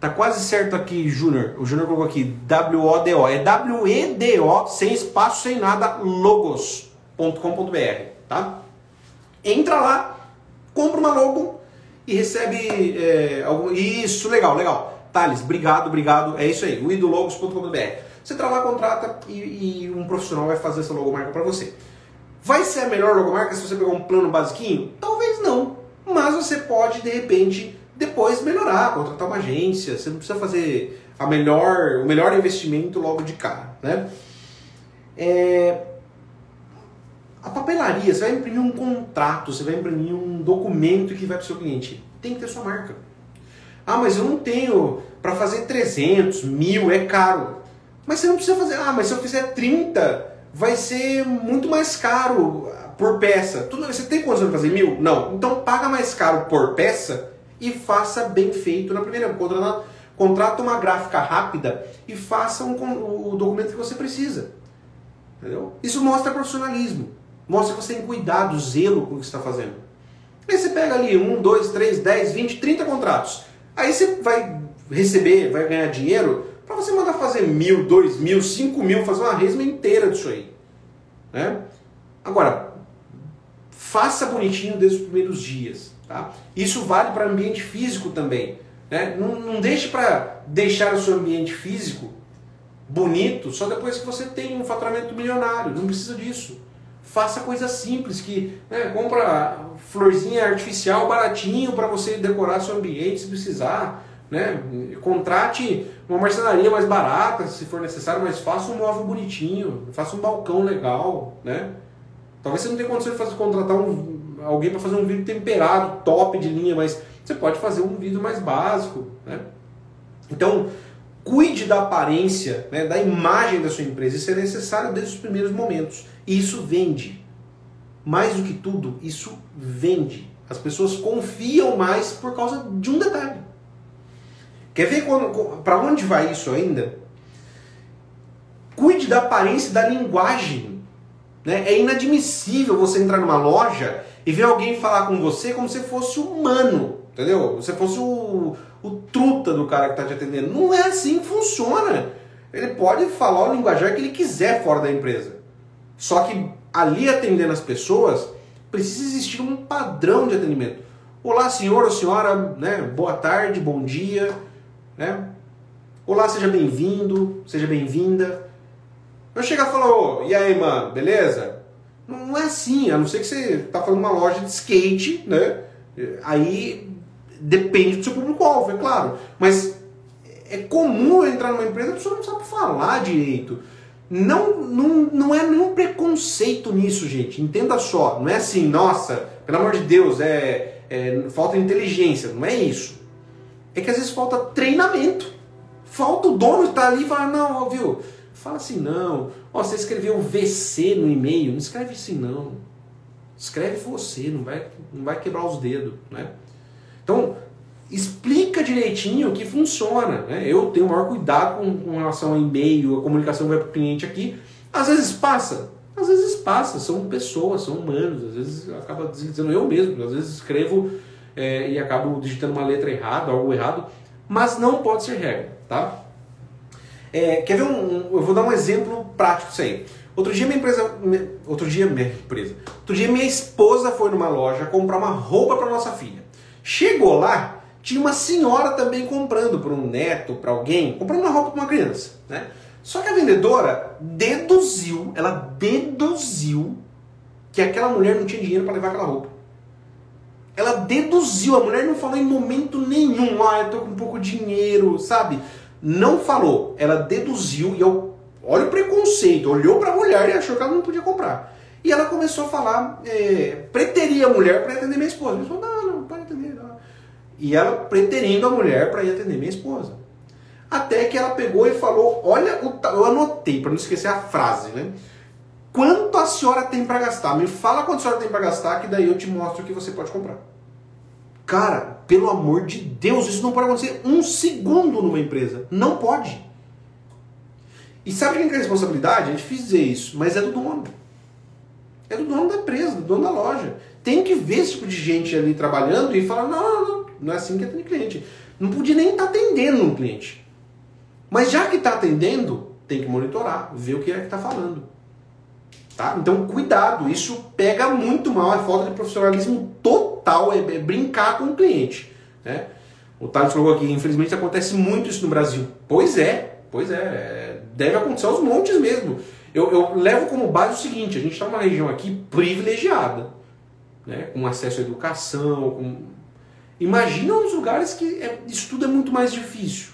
Tá quase certo aqui, Júnior. O Júnior colocou aqui W-O-D-O. É W-E-D-O, sem espaço, sem nada, logos.com.br, tá? Entra lá, compra uma logo e recebe é, algum... Isso, legal, legal. Thales, obrigado, obrigado. É isso aí, o idologos.com.br. Você está lá, contrata e, e, um profissional vai fazer essa logomarca para você. Vai ser a melhor logomarca se você pegar um plano basiquinho? Talvez não. Mas você pode, de repente, depois melhorar, contratar uma agência. Você não precisa fazer a melhor, o melhor investimento logo de cara. Né? É... A papelaria, você vai imprimir um contrato, você vai imprimir um documento que vai para o seu cliente. Tem que ter sua marca. Ah, mas eu não tenho para fazer 300, mil, é caro. Mas você não precisa fazer, ah, mas se eu fizer 30, vai ser muito mais caro por peça. Tudo, você tem condição de fazer mil? Não. Então paga mais caro por peça e faça bem feito na primeira. Contrata, contrata uma gráfica rápida e faça um, o documento que você precisa. Entendeu? Isso mostra profissionalismo. Mostra que você tem cuidado, zelo com o que está fazendo. Aí você pega ali um, dois, três, dez, vinte, trinta contratos. Aí você vai receber, vai ganhar dinheiro para você mandar fazer mil, dois mil, cinco mil, fazer uma resma inteira disso aí. Né? Agora, faça bonitinho desde os primeiros dias. Tá? Isso vale para ambiente físico também. Né? Não, não deixe para deixar o seu ambiente físico bonito só depois que você tem um faturamento milionário. Não precisa disso. Faça coisas simples que né, compra florzinha artificial baratinho para você decorar seu ambiente se precisar. Né? Contrate uma marcenaria mais barata, se for necessário, mas faça um móvel bonitinho, faça um balcão legal, né? Talvez você não tenha condição de fazer, contratar um, alguém para fazer um vidro temperado, top de linha, mas você pode fazer um vidro mais básico, né? Então, cuide da aparência, né, da imagem da sua empresa. Isso é necessário desde os primeiros momentos. E isso vende. Mais do que tudo, isso vende. As pessoas confiam mais por causa de um detalhe. Quer ver para onde vai isso ainda? Cuide da aparência da linguagem. Né? É inadmissível você entrar numa loja e ver alguém falar com você como se fosse humano. Entendeu? Você fosse o, o truta do cara que está te atendendo. Não é assim que funciona. Ele pode falar o linguajar que ele quiser fora da empresa. Só que ali atendendo as pessoas, precisa existir um padrão de atendimento. Olá, senhor ou senhora, né? boa tarde, bom dia né? Olá, seja bem-vindo, seja bem-vinda. Eu chegar e falar, ô, e aí, mano, beleza? Não é assim, a não ser que você tá falando uma loja de skate, né? Aí depende do seu público-alvo, é claro. Mas é comum entrar numa empresa e a pessoa não sabe falar direito. Não, não, não é nenhum preconceito nisso, gente. Entenda só. Não é assim, nossa, pelo amor de Deus, é, é falta inteligência. Não é isso é que às vezes falta treinamento. Falta o dono estar ali e falar, não, viu, fala assim não. Ó, você escreveu VC no e-mail, não escreve assim não. Escreve você, não vai, não vai quebrar os dedos, né? Então, explica direitinho que funciona. Né? Eu tenho o maior cuidado com, com relação ao e-mail, a comunicação vai para o cliente aqui. Às vezes passa, às vezes passa, são pessoas, são humanos, às vezes acaba dizendo eu mesmo, às vezes escrevo é, e acabo digitando uma letra errada, algo errado, mas não pode ser regra, tá? É, quer ver um, um, Eu vou dar um exemplo prático disso aí. Outro dia minha empresa. Outro dia minha empresa. Outro dia minha esposa foi numa loja comprar uma roupa para nossa filha. Chegou lá, tinha uma senhora também comprando para um neto, para alguém, comprando uma roupa para uma criança, né? Só que a vendedora deduziu, ela deduziu que aquela mulher não tinha dinheiro para levar aquela roupa. Ela deduziu, a mulher não falou em momento nenhum, ah, eu tô com pouco dinheiro, sabe? Não falou, ela deduziu e eu, olha o preconceito, olhou para a mulher e achou que ela não podia comprar. E ela começou a falar, é, preteria a mulher para atender minha esposa. Ele falou, não, não, pode atender. Não. E ela preterindo a mulher para ir atender minha esposa. Até que ela pegou e falou: Olha, eu anotei para não esquecer a frase, né? Quanto a senhora tem para gastar? Me fala quanto a senhora tem para gastar, que daí eu te mostro o que você pode comprar. Cara, pelo amor de Deus, isso não pode acontecer um segundo numa empresa. Não pode. E sabe quem tem a responsabilidade? É difícil dizer isso, mas é do dono. É do dono da empresa, do dono da loja. Tem que ver esse tipo de gente ali trabalhando e falar: não, não, não, não é assim que atende cliente. Não podia nem estar tá atendendo um cliente. Mas já que está atendendo, tem que monitorar, ver o que é que está falando. Tá? Então, cuidado, isso pega muito mal, é falta de profissionalismo total, é, é brincar com o cliente. Né? O Thales falou aqui, infelizmente acontece muito isso no Brasil. Pois é, pois é, deve acontecer aos montes mesmo. Eu, eu levo como base o seguinte, a gente está numa região aqui privilegiada, né? com acesso à educação, com... imagina os lugares que é, isso tudo é muito mais difícil.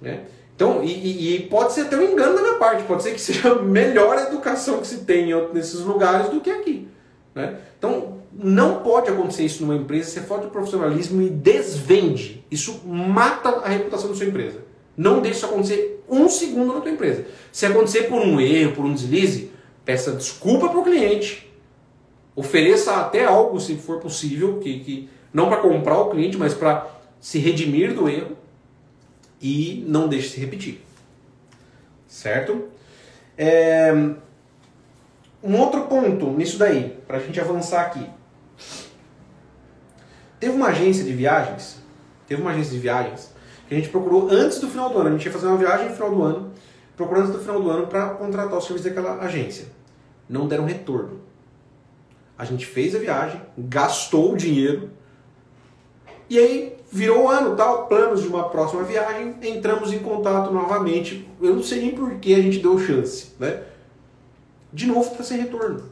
Né? Então, e, e, pode ser até um engano da minha parte, pode ser que seja melhor a educação que se tem nesses lugares do que aqui. Né? Então, não pode acontecer isso numa empresa, você falta de profissionalismo e desvende. Isso mata a reputação da sua empresa. Não deixe isso acontecer um segundo na tua empresa. Se acontecer por um erro, por um deslize, peça desculpa para o cliente, ofereça até algo, se for possível, que, que não para comprar o cliente, mas para se redimir do erro e não deixe se repetir. Certo? É... Um outro ponto nisso daí, para a gente avançar aqui. Teve uma agência de viagens, teve uma agência de viagens que a gente procurou antes do final do ano. A gente ia fazer uma viagem no final do ano, procurando antes do final do ano para contratar o serviço daquela agência. Não deram retorno. A gente fez a viagem, gastou o dinheiro, e aí virou o ano, tal, planos de uma próxima viagem, entramos em contato novamente. Eu não sei nem por que a gente deu chance, né? De novo está sem retorno.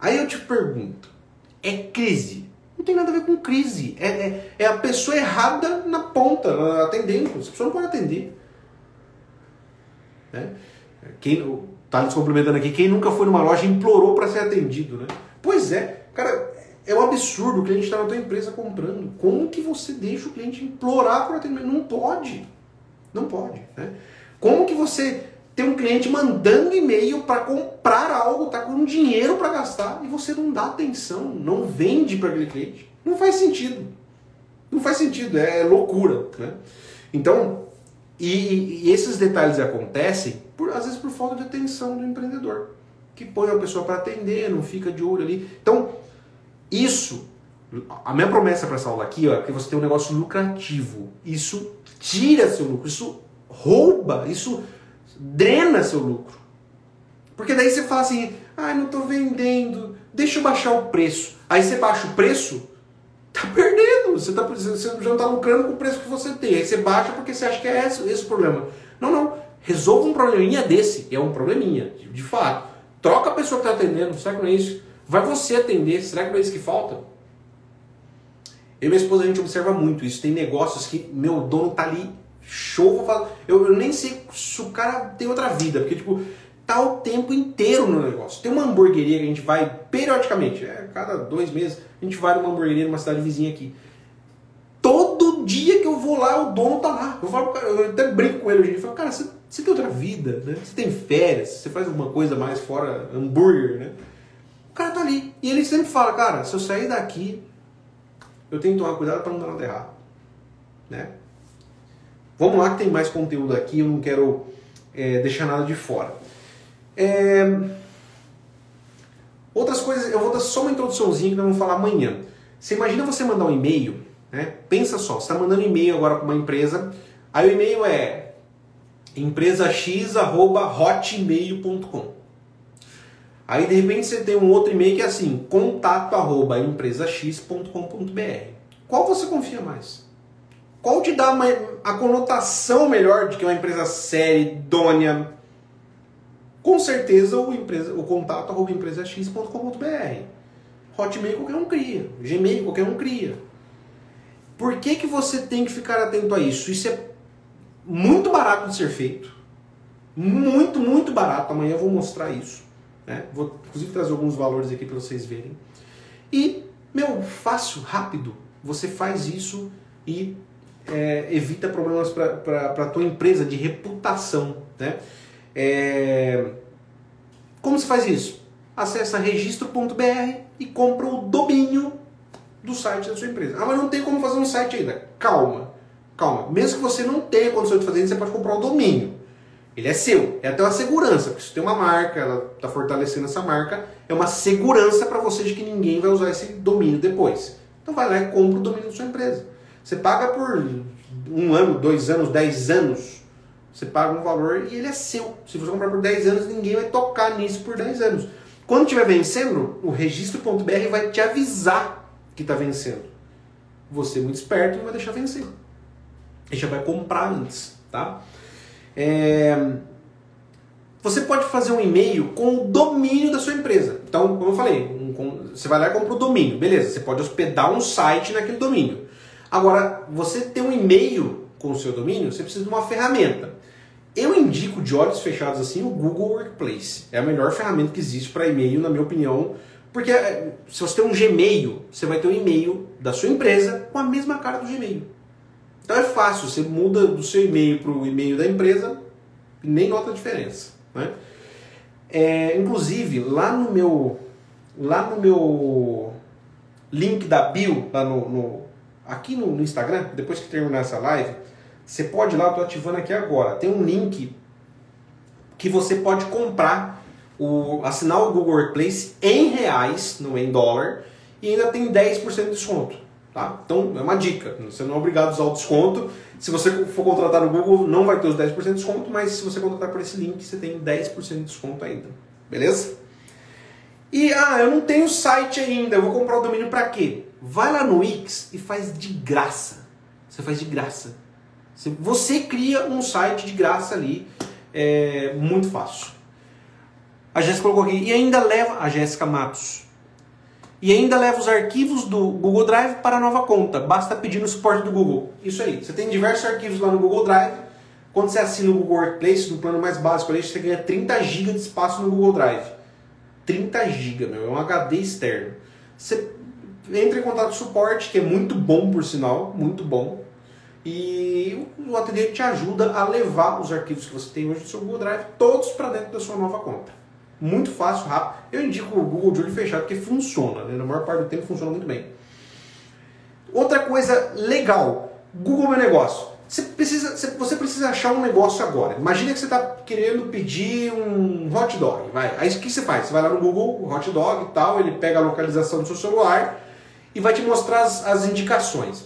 Aí eu te pergunto, é crise? Não tem nada a ver com crise. É, é, é a pessoa errada na ponta, atendendo. Essa pessoa não pode atender. Né? Quem, tá se complementando aqui, quem nunca foi numa loja implorou para ser atendido, né? Pois é, cara, é um absurdo o cliente estar na tua empresa comprando. Como que você deixa o cliente implorar por atendimento? Não pode. Não pode. Né? Como que você tem um cliente mandando e-mail para comprar algo, tá com dinheiro para gastar e você não dá atenção, não vende para aquele cliente? Não faz sentido. Não faz sentido, é loucura. Né? Então, e, e esses detalhes acontecem, por, às vezes, por falta de atenção do empreendedor, que põe a pessoa para atender, não fica de olho ali. Então, isso, a minha promessa para essa aula aqui ó, é que você tem um negócio lucrativo. Isso tira seu lucro, isso rouba, isso drena seu lucro. Porque daí você fala assim, ah, não estou vendendo, deixa eu baixar o preço. Aí você baixa o preço, tá perdendo, você, tá, você já não está lucrando com o preço que você tem. Aí você baixa porque você acha que é esse, esse o problema. Não, não. Resolva um probleminha desse, é um probleminha, de fato. Troca a pessoa que está atendendo, será que não é isso? Vai você atender? Será que não é isso que falta? Eu e minha esposa a gente observa muito isso. Tem negócios que meu dono tá ali show, eu, eu nem sei se o cara tem outra vida, porque tipo, tá o tempo inteiro no negócio. Tem uma hamburgueria que a gente vai periodicamente, é, cada dois meses, a gente vai numa hamburgueria numa cidade vizinha aqui. Todo dia que eu vou lá, o dono tá lá. Eu, falo, eu até brinco com ele hoje. Eu falo, cara, você, você tem outra vida, né? Você tem férias, você faz alguma coisa mais fora hambúrguer, né? O cara tá ali. E ele sempre fala, cara, se eu sair daqui, eu tenho que tomar cuidado para não dar nada errado. Né? Vamos lá que tem mais conteúdo aqui, eu não quero é, deixar nada de fora. É... Outras coisas, eu vou dar só uma introduçãozinha que nós vamos falar amanhã. Você imagina você mandar um e-mail, né? Pensa só, você está mandando e-mail agora para uma empresa, aí o e-mail é empresax@hotmail.com. Aí de repente você tem um outro e-mail que é assim, contato@empresax.com.br. Qual você confia mais? Qual te dá uma, a conotação melhor de que é uma empresa séria, idônea? Com certeza o, empresa, o contato arroba empresax.com.br. Hotmail qualquer um cria, Gmail qualquer um cria. Por que, que você tem que ficar atento a isso? Isso é muito barato de ser feito. Muito, muito barato. Amanhã eu vou mostrar isso. Né? Vou inclusive trazer alguns valores aqui para vocês verem. E, meu, fácil, rápido. Você faz isso e é, evita problemas para a tua empresa de reputação. Né? É... Como se faz isso? Acesse registro.br e compra o domínio do site da sua empresa. Ah, mas não tem como fazer um site ainda. Calma, calma. Mesmo que você não tenha condição de fazer isso, você pode comprar o domínio. Ele é seu, é até uma segurança, porque se tem uma marca, ela está fortalecendo essa marca, é uma segurança para você de que ninguém vai usar esse domínio depois. Então vai lá e compra o domínio da sua empresa. Você paga por um ano, dois anos, dez anos, você paga um valor e ele é seu. Se você comprar por 10 anos, ninguém vai tocar nisso por 10 anos. Quando estiver vencendo, o registro.br vai te avisar que está vencendo. Você, muito esperto, não vai deixar vencer. Ele já vai comprar antes, tá? É... Você pode fazer um e-mail com o domínio da sua empresa. Então, como eu falei, um, com... você vai lá e compra o domínio. Beleza, você pode hospedar um site naquele domínio. Agora, você ter um e-mail com o seu domínio, você precisa de uma ferramenta. Eu indico de olhos fechados assim o Google Workplace. É a melhor ferramenta que existe para e-mail, na minha opinião. Porque é, se você tem um Gmail, você vai ter um e-mail da sua empresa com a mesma cara do Gmail. Então é fácil, você muda do seu e-mail para o e-mail da empresa e nem nota a diferença. Né? É, inclusive, lá no meu lá no meu link da bio, lá no, no aqui no, no, Instagram, depois que terminar essa live, você pode ir lá, estou ativando aqui agora. Tem um link que você pode comprar, o, assinar o Google Workplace em reais, não é em dólar, e ainda tem 10% de desconto. Tá? Então é uma dica, você não é obrigado a usar o desconto. Se você for contratar no Google, não vai ter os 10% de desconto, mas se você contratar por esse link, você tem 10% de desconto ainda. Beleza? E ah, eu não tenho site ainda, eu vou comprar o domínio para quê? Vai lá no Wix e faz de graça. Você faz de graça. Você cria um site de graça ali, é muito fácil. A Jéssica colocou aqui, e ainda leva, a Jéssica Matos, e ainda leva os arquivos do Google Drive para a nova conta. Basta pedir no suporte do Google. Isso aí. Você tem diversos arquivos lá no Google Drive. Quando você assina o Google Workplace, no plano mais básico, você ganha 30 GB de espaço no Google Drive. 30 GB, meu. É um HD externo. Você entra em contato com o suporte, que é muito bom, por sinal. Muito bom. E o atendente te ajuda a levar os arquivos que você tem hoje no seu Google Drive todos para dentro da sua nova conta. Muito fácil, rápido. Eu indico o Google de fechado porque funciona, né? na maior parte do tempo funciona muito bem. Outra coisa legal, Google Meu Negócio. Você precisa, você precisa achar um negócio agora. Imagina que você está querendo pedir um hot dog. Vai. Aí o que você faz? Você vai lá no Google, hot dog e tal, ele pega a localização do seu celular e vai te mostrar as, as indicações.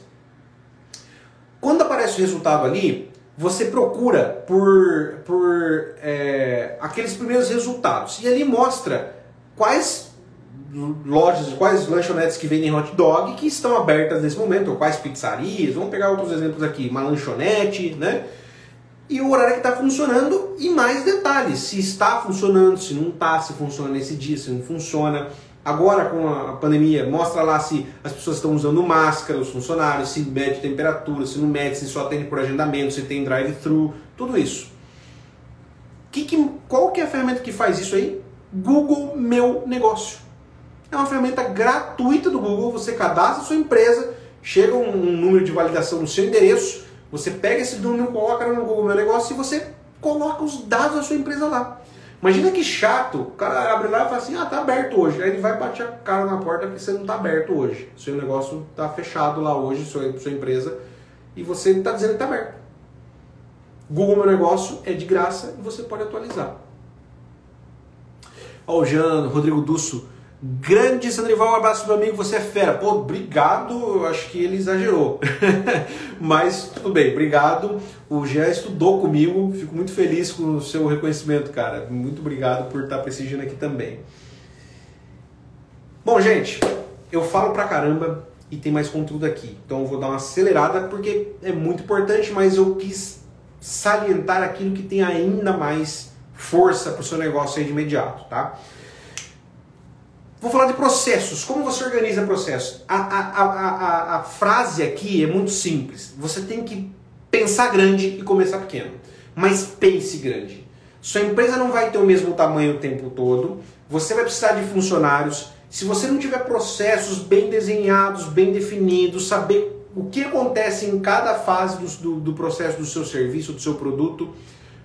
Quando aparece o resultado ali, você procura por, por é, aqueles primeiros resultados. E ali mostra quais lojas, quais lanchonetes que vendem hot dog que estão abertas nesse momento, ou quais pizzarias. Vamos pegar outros exemplos aqui, uma lanchonete, né? E o horário que está funcionando e mais detalhes, se está funcionando, se não está, se funciona nesse dia, se não funciona. Agora com a pandemia, mostra lá se as pessoas estão usando máscara, os funcionários, se mede temperatura, se não mede, se só atende por agendamento, se tem drive-thru, tudo isso. Que, que, qual que é a ferramenta que faz isso aí? Google Meu Negócio. É uma ferramenta gratuita do Google, você cadastra a sua empresa chega um, um número de validação no seu endereço, você pega esse número, coloca no Google Meu Negócio e você coloca os dados da sua empresa lá. Imagina que chato, o cara abre lá e fala assim, ah, tá aberto hoje. Aí ele vai bater a cara na porta porque você não tá aberto hoje. Seu negócio tá fechado lá hoje, sua, sua empresa, e você tá dizendo que tá aberto. Google Meu Negócio é de graça e você pode atualizar. Ó, o Jean, Rodrigo Dusso. Grande Sandrival, um abraço meu amigo, você é fera. Pô, obrigado, eu acho que ele exagerou. Mas tudo bem, obrigado. O Jean estudou comigo, fico muito feliz com o seu reconhecimento, cara. Muito obrigado por estar prestigiando aqui também. Bom, gente, eu falo pra caramba e tem mais conteúdo aqui. Então eu vou dar uma acelerada porque é muito importante, mas eu quis salientar aquilo que tem ainda mais força para o seu negócio aí de imediato, tá? Vou falar de processos. Como você organiza processos? A, a, a, a, frase aqui é muito simples. Você tem que pensar grande e começar pequeno. Mas pense grande. Sua empresa não vai ter o mesmo tamanho o tempo todo. Você vai precisar de funcionários. Se você não tiver processos bem desenhados, bem definidos, saber o que acontece em cada fase do, do, do, processo do seu serviço, do seu produto,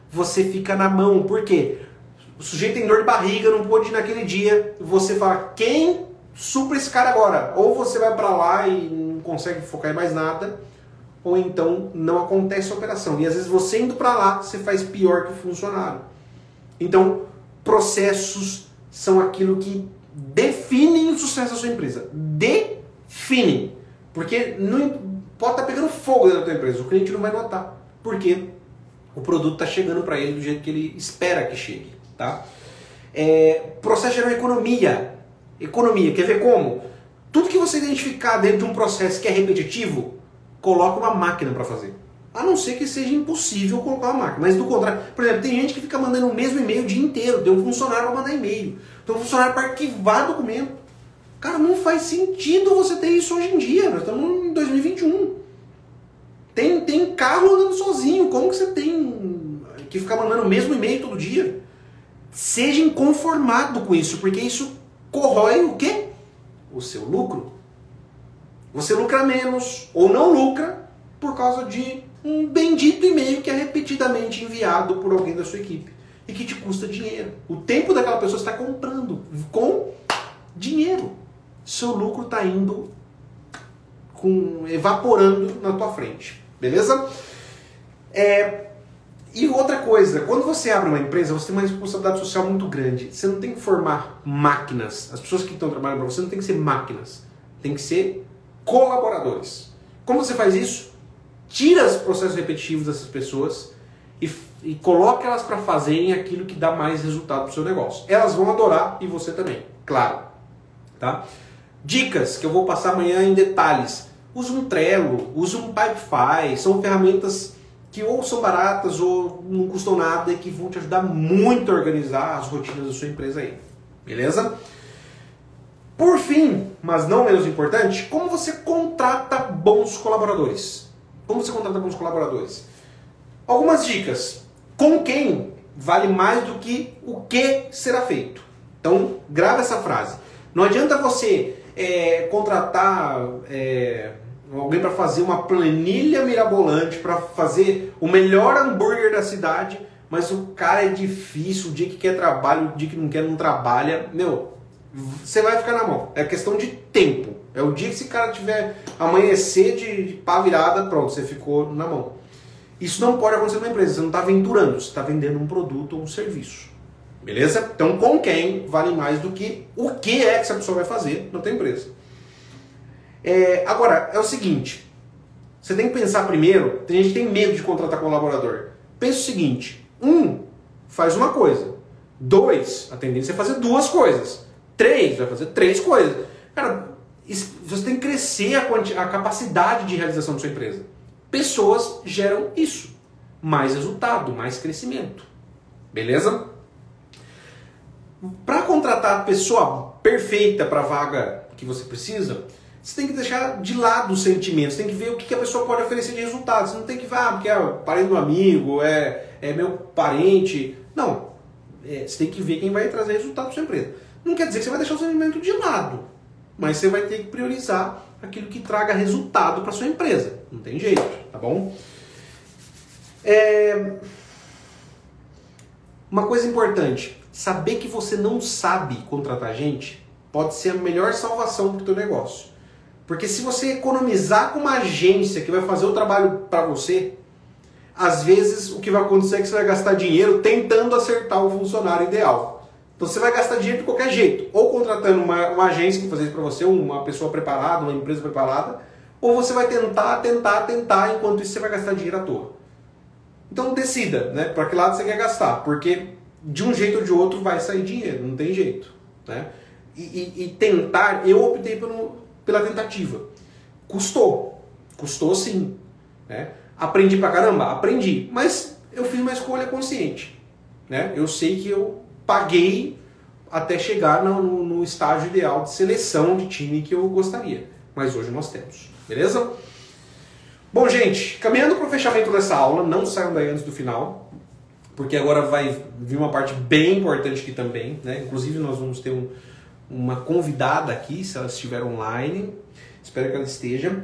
você fica na mão. Por quê? O sujeito tem dor de barriga, não pôde ir naquele dia. Você fala, quem supra esse cara agora? Ou você vai para lá e não consegue focar em mais nada, ou então não acontece a operação. E às vezes você indo para lá, você faz pior que o funcionário. Então, processos são aquilo que definem o sucesso da sua empresa. Definem. Porque não, pode estar tá pegando fogo dentro da tua empresa, o cliente não vai notar. Porque o produto está chegando para ele do jeito que ele espera que chegue. Tá? É, processo gerar economia. Economia, quer ver como? Tudo que você identificar dentro de um processo que é repetitivo, coloca uma máquina para fazer. A não ser que seja impossível colocar uma máquina. Mas do contrário, por exemplo, tem gente que fica mandando o mesmo e-mail o dia inteiro. Tem um funcionário para mandar e-mail. Tem um funcionário para arquivar documento. Cara, não faz sentido você ter isso hoje em dia. Nós estamos em 2021. Tem, tem carro andando sozinho. Como que você tem que ficar mandando o mesmo e-mail todo dia? Seja inconformado com isso, porque isso corrói o quê? O seu lucro. Você lucra menos ou não lucra por causa de um bendito e-mail que é repetidamente enviado por alguém da sua equipe e que te custa dinheiro. O tempo daquela pessoa está comprando com dinheiro seu lucro está indo com, evaporando na tua frente. Beleza? É, e outra coisa, quando você abre uma empresa, você tem uma responsabilidade social muito grande. Você não tem que formar máquinas. As pessoas que estão trabalhando para você não tem que ser máquinas. Tem que ser colaboradores. Como você faz isso? Tira os processos repetitivos dessas pessoas e, e coloca elas para fazerem aquilo que dá mais resultado para o seu negócio. Elas vão adorar e você também, claro. Tá? Dicas que eu vou passar amanhã em detalhes. Use um Trello, use um Pipefy, são ferramentas que ou são baratas ou não custam nada e que vão te ajudar muito a organizar as rotinas da sua empresa aí. Beleza? Por fim, mas não menos importante, como você contrata bons colaboradores? Como você contrata bons colaboradores? Algumas dicas. Com quem vale mais do que o que será feito. Então, grava essa frase. Não adianta você é, contratar é, alguém para fazer uma planilha mirabolante, para fazer o melhor hambúrguer da cidade, mas o cara é difícil, o dia que quer trabalho, o dia que não quer não trabalha, meu, você vai ficar na mão. É questão de tempo. É o dia que esse cara tiver amanhecer de, de pá virada, pronto, você ficou na mão. Isso não pode acontecer numa empresa, você não está aventurando, você está vendendo um produto ou um serviço. Beleza? Então, com quem vale mais do que o que é que essa pessoa vai fazer na tua empresa. É, agora, é o seguinte: você tem que pensar primeiro. Tem gente que tem medo de contratar colaborador. Pensa o seguinte: um, faz uma coisa. Dois, a tendência é fazer duas coisas. Três, vai fazer três coisas. Cara, você tem que crescer a, a capacidade de realização da sua empresa. Pessoas geram isso. Mais resultado, mais crescimento. Beleza? Para contratar a pessoa perfeita para a vaga que você precisa, você tem que deixar de lado os sentimentos, tem que ver o que a pessoa pode oferecer de resultados. Você não tem que falar, ah, porque é parente do amigo, é, é meu parente. Não. É, você tem que ver quem vai trazer resultado para sua empresa. Não quer dizer que você vai deixar o sentimento de lado, mas você vai ter que priorizar aquilo que traga resultado para sua empresa. Não tem jeito, tá bom? É... Uma coisa importante, saber que você não sabe contratar gente pode ser a melhor salvação para o teu negócio. Porque se você economizar com uma agência que vai fazer o trabalho para você, às vezes o que vai acontecer é que você vai gastar dinheiro tentando acertar o funcionário ideal. Então você vai gastar dinheiro de qualquer jeito, ou contratando uma, uma agência que fazer isso para você, uma pessoa preparada, uma empresa preparada, ou você vai tentar, tentar, tentar, enquanto isso você vai gastar dinheiro à toa. Então decida, né, para que lado você quer gastar, porque de um jeito ou de outro vai sair dinheiro, não tem jeito, né? E, e, e tentar, eu optei pelo, pela tentativa. Custou, custou sim, né? Aprendi pra caramba? Aprendi. Mas eu fiz uma escolha consciente. Né? Eu sei que eu paguei até chegar no, no, no estágio ideal de seleção de time que eu gostaria. Mas hoje nós temos. Beleza? Bom, gente, caminhando para o fechamento dessa aula, não saiam daí antes do final, porque agora vai vir uma parte bem importante aqui também. Né? Inclusive, nós vamos ter um, uma convidada aqui, se ela estiver online. Espero que ela esteja.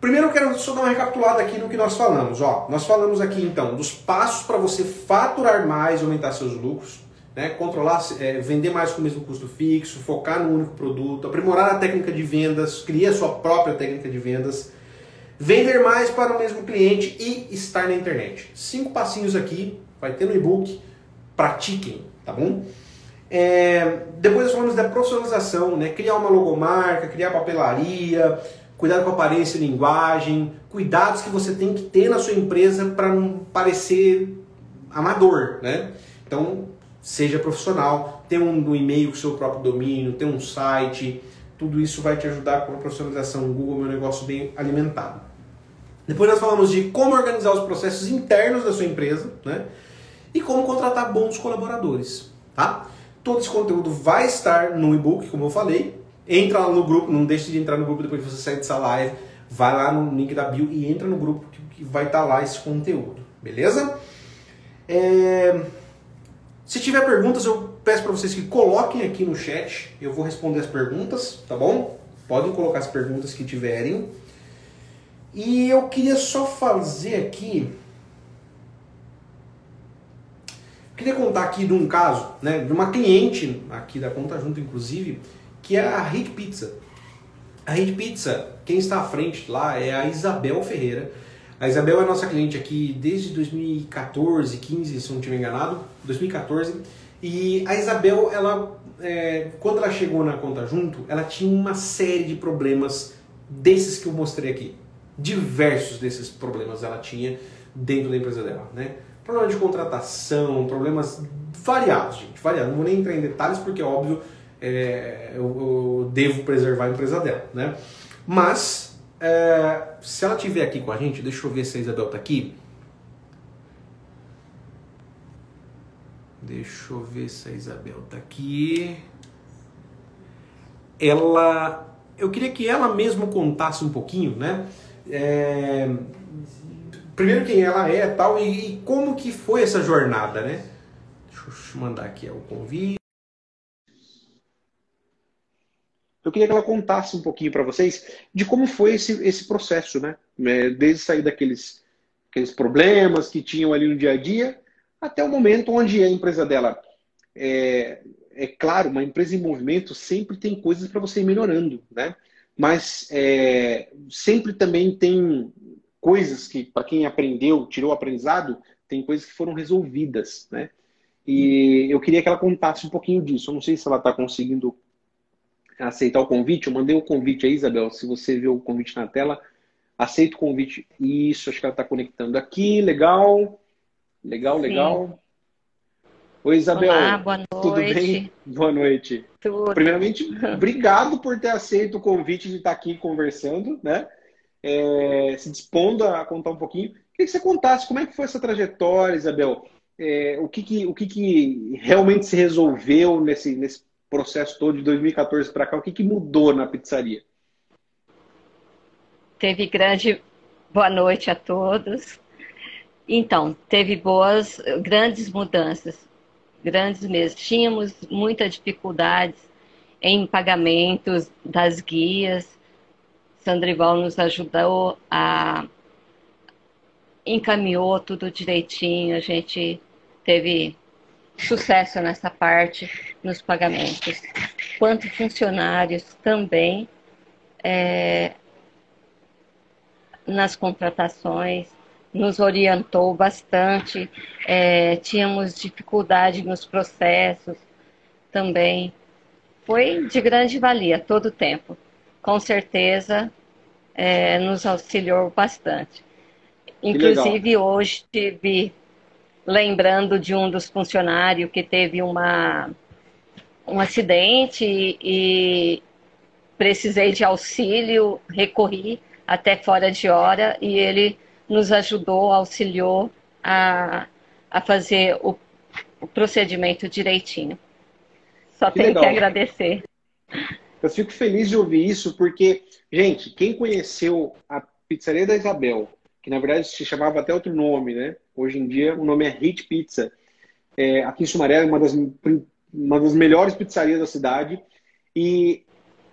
Primeiro eu quero só dar uma recapitulada aqui no que nós falamos. Ó, nós falamos aqui então dos passos para você faturar mais aumentar seus lucros, né? controlar, é, vender mais com o mesmo custo fixo, focar no único produto, aprimorar a técnica de vendas, criar sua própria técnica de vendas, vender mais para o mesmo cliente e estar na internet. Cinco passinhos aqui, vai ter no e-book, pratiquem, tá bom? É, depois nós falamos da profissionalização, né? criar uma logomarca, criar papelaria, cuidado com aparência e linguagem, cuidados que você tem que ter na sua empresa para não parecer amador, né? Então, seja profissional, ter um, um e-mail com seu próprio domínio, ter um site, tudo isso vai te ajudar com a profissionalização Google, meu negócio bem alimentado. Depois nós falamos de como organizar os processos internos da sua empresa, né? E como contratar bons colaboradores, tá? Todo esse conteúdo vai estar no e-book, como eu falei, Entra lá no grupo, não deixe de entrar no grupo depois que você sair dessa live. Vai lá no link da bio e entra no grupo que vai estar tá lá esse conteúdo, beleza? É... Se tiver perguntas, eu peço para vocês que coloquem aqui no chat. Eu vou responder as perguntas, tá bom? Podem colocar as perguntas que tiverem. E eu queria só fazer aqui. Queria contar aqui de um caso, né, de uma cliente aqui da Conta Junto, inclusive, que é a Hit Pizza. A Hit Pizza, quem está à frente lá é a Isabel Ferreira. A Isabel é nossa cliente aqui desde 2014, 15, se não estiver enganado, 2014. E a Isabel, ela, é, quando ela chegou na conta junto, ela tinha uma série de problemas desses que eu mostrei aqui. Diversos desses problemas ela tinha dentro da empresa dela, né? Problema de contratação, problemas variados, gente, variados. Não vou nem entrar em detalhes porque óbvio é, eu, eu, devo preservar a empresa dela, né? Mas, é, se ela estiver aqui com a gente, deixa eu ver se a Isabel está aqui. Deixa eu ver se a Isabel está aqui. Ela, eu queria que ela mesma contasse um pouquinho, né? É, primeiro quem ela é tal e, e como que foi essa jornada, né? Deixa eu mandar aqui o convite. Eu queria que ela contasse um pouquinho para vocês de como foi esse, esse processo, né? É, desde sair daqueles aqueles problemas que tinham ali no dia a dia até o momento onde a empresa dela é, é claro, uma empresa em movimento sempre tem coisas para você ir melhorando, né? Mas é, sempre também tem coisas que, para quem aprendeu, tirou o aprendizado, tem coisas que foram resolvidas, né? E eu queria que ela contasse um pouquinho disso. Eu não sei se ela está conseguindo aceitar o convite. Eu mandei o um convite aí, Isabel. Se você viu o convite na tela, aceita o convite. Isso, acho que ela está conectando aqui. Legal. Legal, Sim. legal. Oi, Isabel. Olá, boa noite. Tudo bem? Boa noite. Tudo. Primeiramente, obrigado por ter aceito o convite de estar aqui conversando, né? É, se dispondo a contar um pouquinho. Queria que você contasse como é que foi essa trajetória, Isabel. É, o que, que, o que, que realmente se resolveu nesse, nesse processo todo de 2014 para cá, o que, que mudou na pizzaria? Teve grande boa noite a todos. Então, teve boas, grandes mudanças, grandes mesmo. Tínhamos muitas dificuldades em pagamentos das guias, Sandrival nos ajudou a encaminhou tudo direitinho, a gente teve sucesso nessa parte nos pagamentos. Quanto funcionários também é, nas contratações, nos orientou bastante, é, tínhamos dificuldade nos processos também. Foi de grande valia todo o tempo. Com certeza é, nos auxiliou bastante. Inclusive, hoje tive lembrando de um dos funcionários que teve uma, um acidente e precisei de auxílio, recorri até fora de hora e ele nos ajudou, auxiliou a, a fazer o, o procedimento direitinho. Só que tenho legal. que agradecer. Eu fico feliz de ouvir isso porque, gente, quem conheceu a Pizzaria da Isabel que na verdade se chamava até outro nome, né? Hoje em dia o nome é Hit Pizza. É, aqui em Sumaré é uma das, uma das melhores pizzarias da cidade. E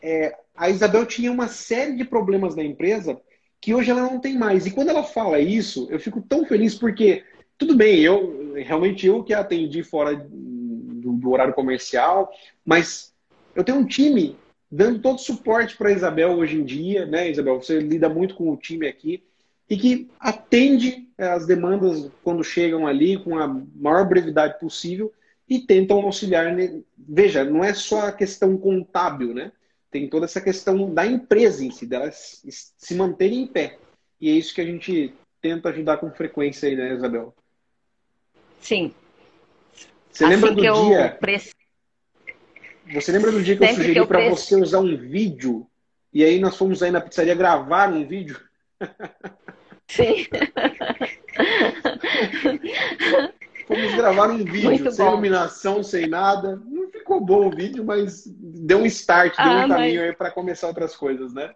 é, a Isabel tinha uma série de problemas na empresa que hoje ela não tem mais. E quando ela fala isso, eu fico tão feliz porque, tudo bem, eu realmente eu que atendi fora do, do horário comercial, mas eu tenho um time dando todo o suporte para a Isabel hoje em dia, né, Isabel? Você lida muito com o time aqui e que atende é, as demandas quando chegam ali com a maior brevidade possível e tentam auxiliar. Veja, não é só a questão contábil, né? Tem toda essa questão da empresa em si, delas se manterem em pé. E é isso que a gente tenta ajudar com frequência aí, né, Isabel? Sim. Você assim lembra do dia? Você lembra do dia que Sempre eu sugeri para você usar um vídeo? E aí nós fomos aí na pizzaria gravar um vídeo? Sim. Fomos gravar um vídeo, Muito sem bom. iluminação, sem nada. Não ficou bom o vídeo, mas deu um start, deu ah, um caminho mas... aí para começar outras coisas, né?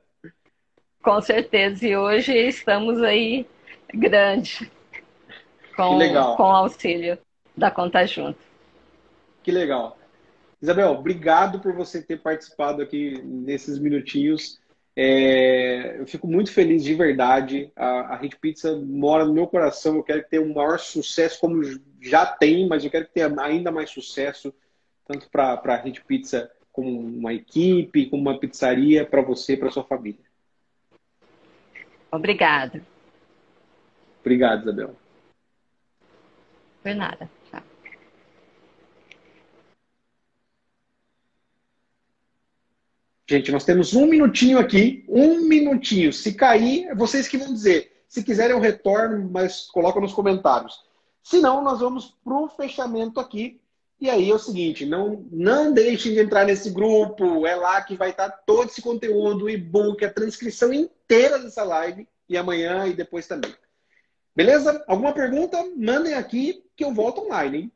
Com certeza. E hoje estamos aí grande. Com, com auxílio da Conta Junto. Que legal. Isabel, obrigado por você ter participado aqui nesses minutinhos. É, eu fico muito feliz de verdade. A, a Hit Pizza mora no meu coração. Eu quero que tenha um maior sucesso, como já tem, mas eu quero que tenha ainda mais sucesso, tanto para a Hit Pizza como uma equipe, como uma pizzaria, para você e para sua família. Obrigada. Obrigado, Isabel. Por nada. Gente, nós temos um minutinho aqui, um minutinho. Se cair, é vocês que vão dizer. Se quiserem, eu retorno, mas coloca nos comentários. Se não, nós vamos para o fechamento aqui. E aí é o seguinte, não, não deixem de entrar nesse grupo. É lá que vai estar todo esse conteúdo, o e-book, a transcrição inteira dessa live. E amanhã e depois também. Beleza? Alguma pergunta? Mandem aqui que eu volto online, hein?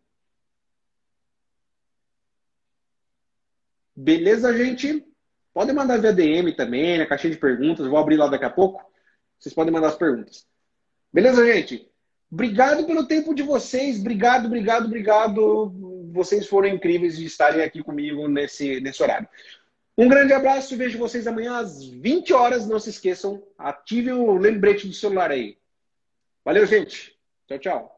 Beleza, gente? Podem mandar via DM também, na caixinha de perguntas. Vou abrir lá daqui a pouco. Vocês podem mandar as perguntas. Beleza, gente? Obrigado pelo tempo de vocês. Obrigado, obrigado, obrigado. Vocês foram incríveis de estarem aqui comigo nesse, nesse horário. Um grande abraço. Vejo vocês amanhã às 20 horas. Não se esqueçam, ativem o lembrete do celular aí. Valeu, gente. Tchau, tchau.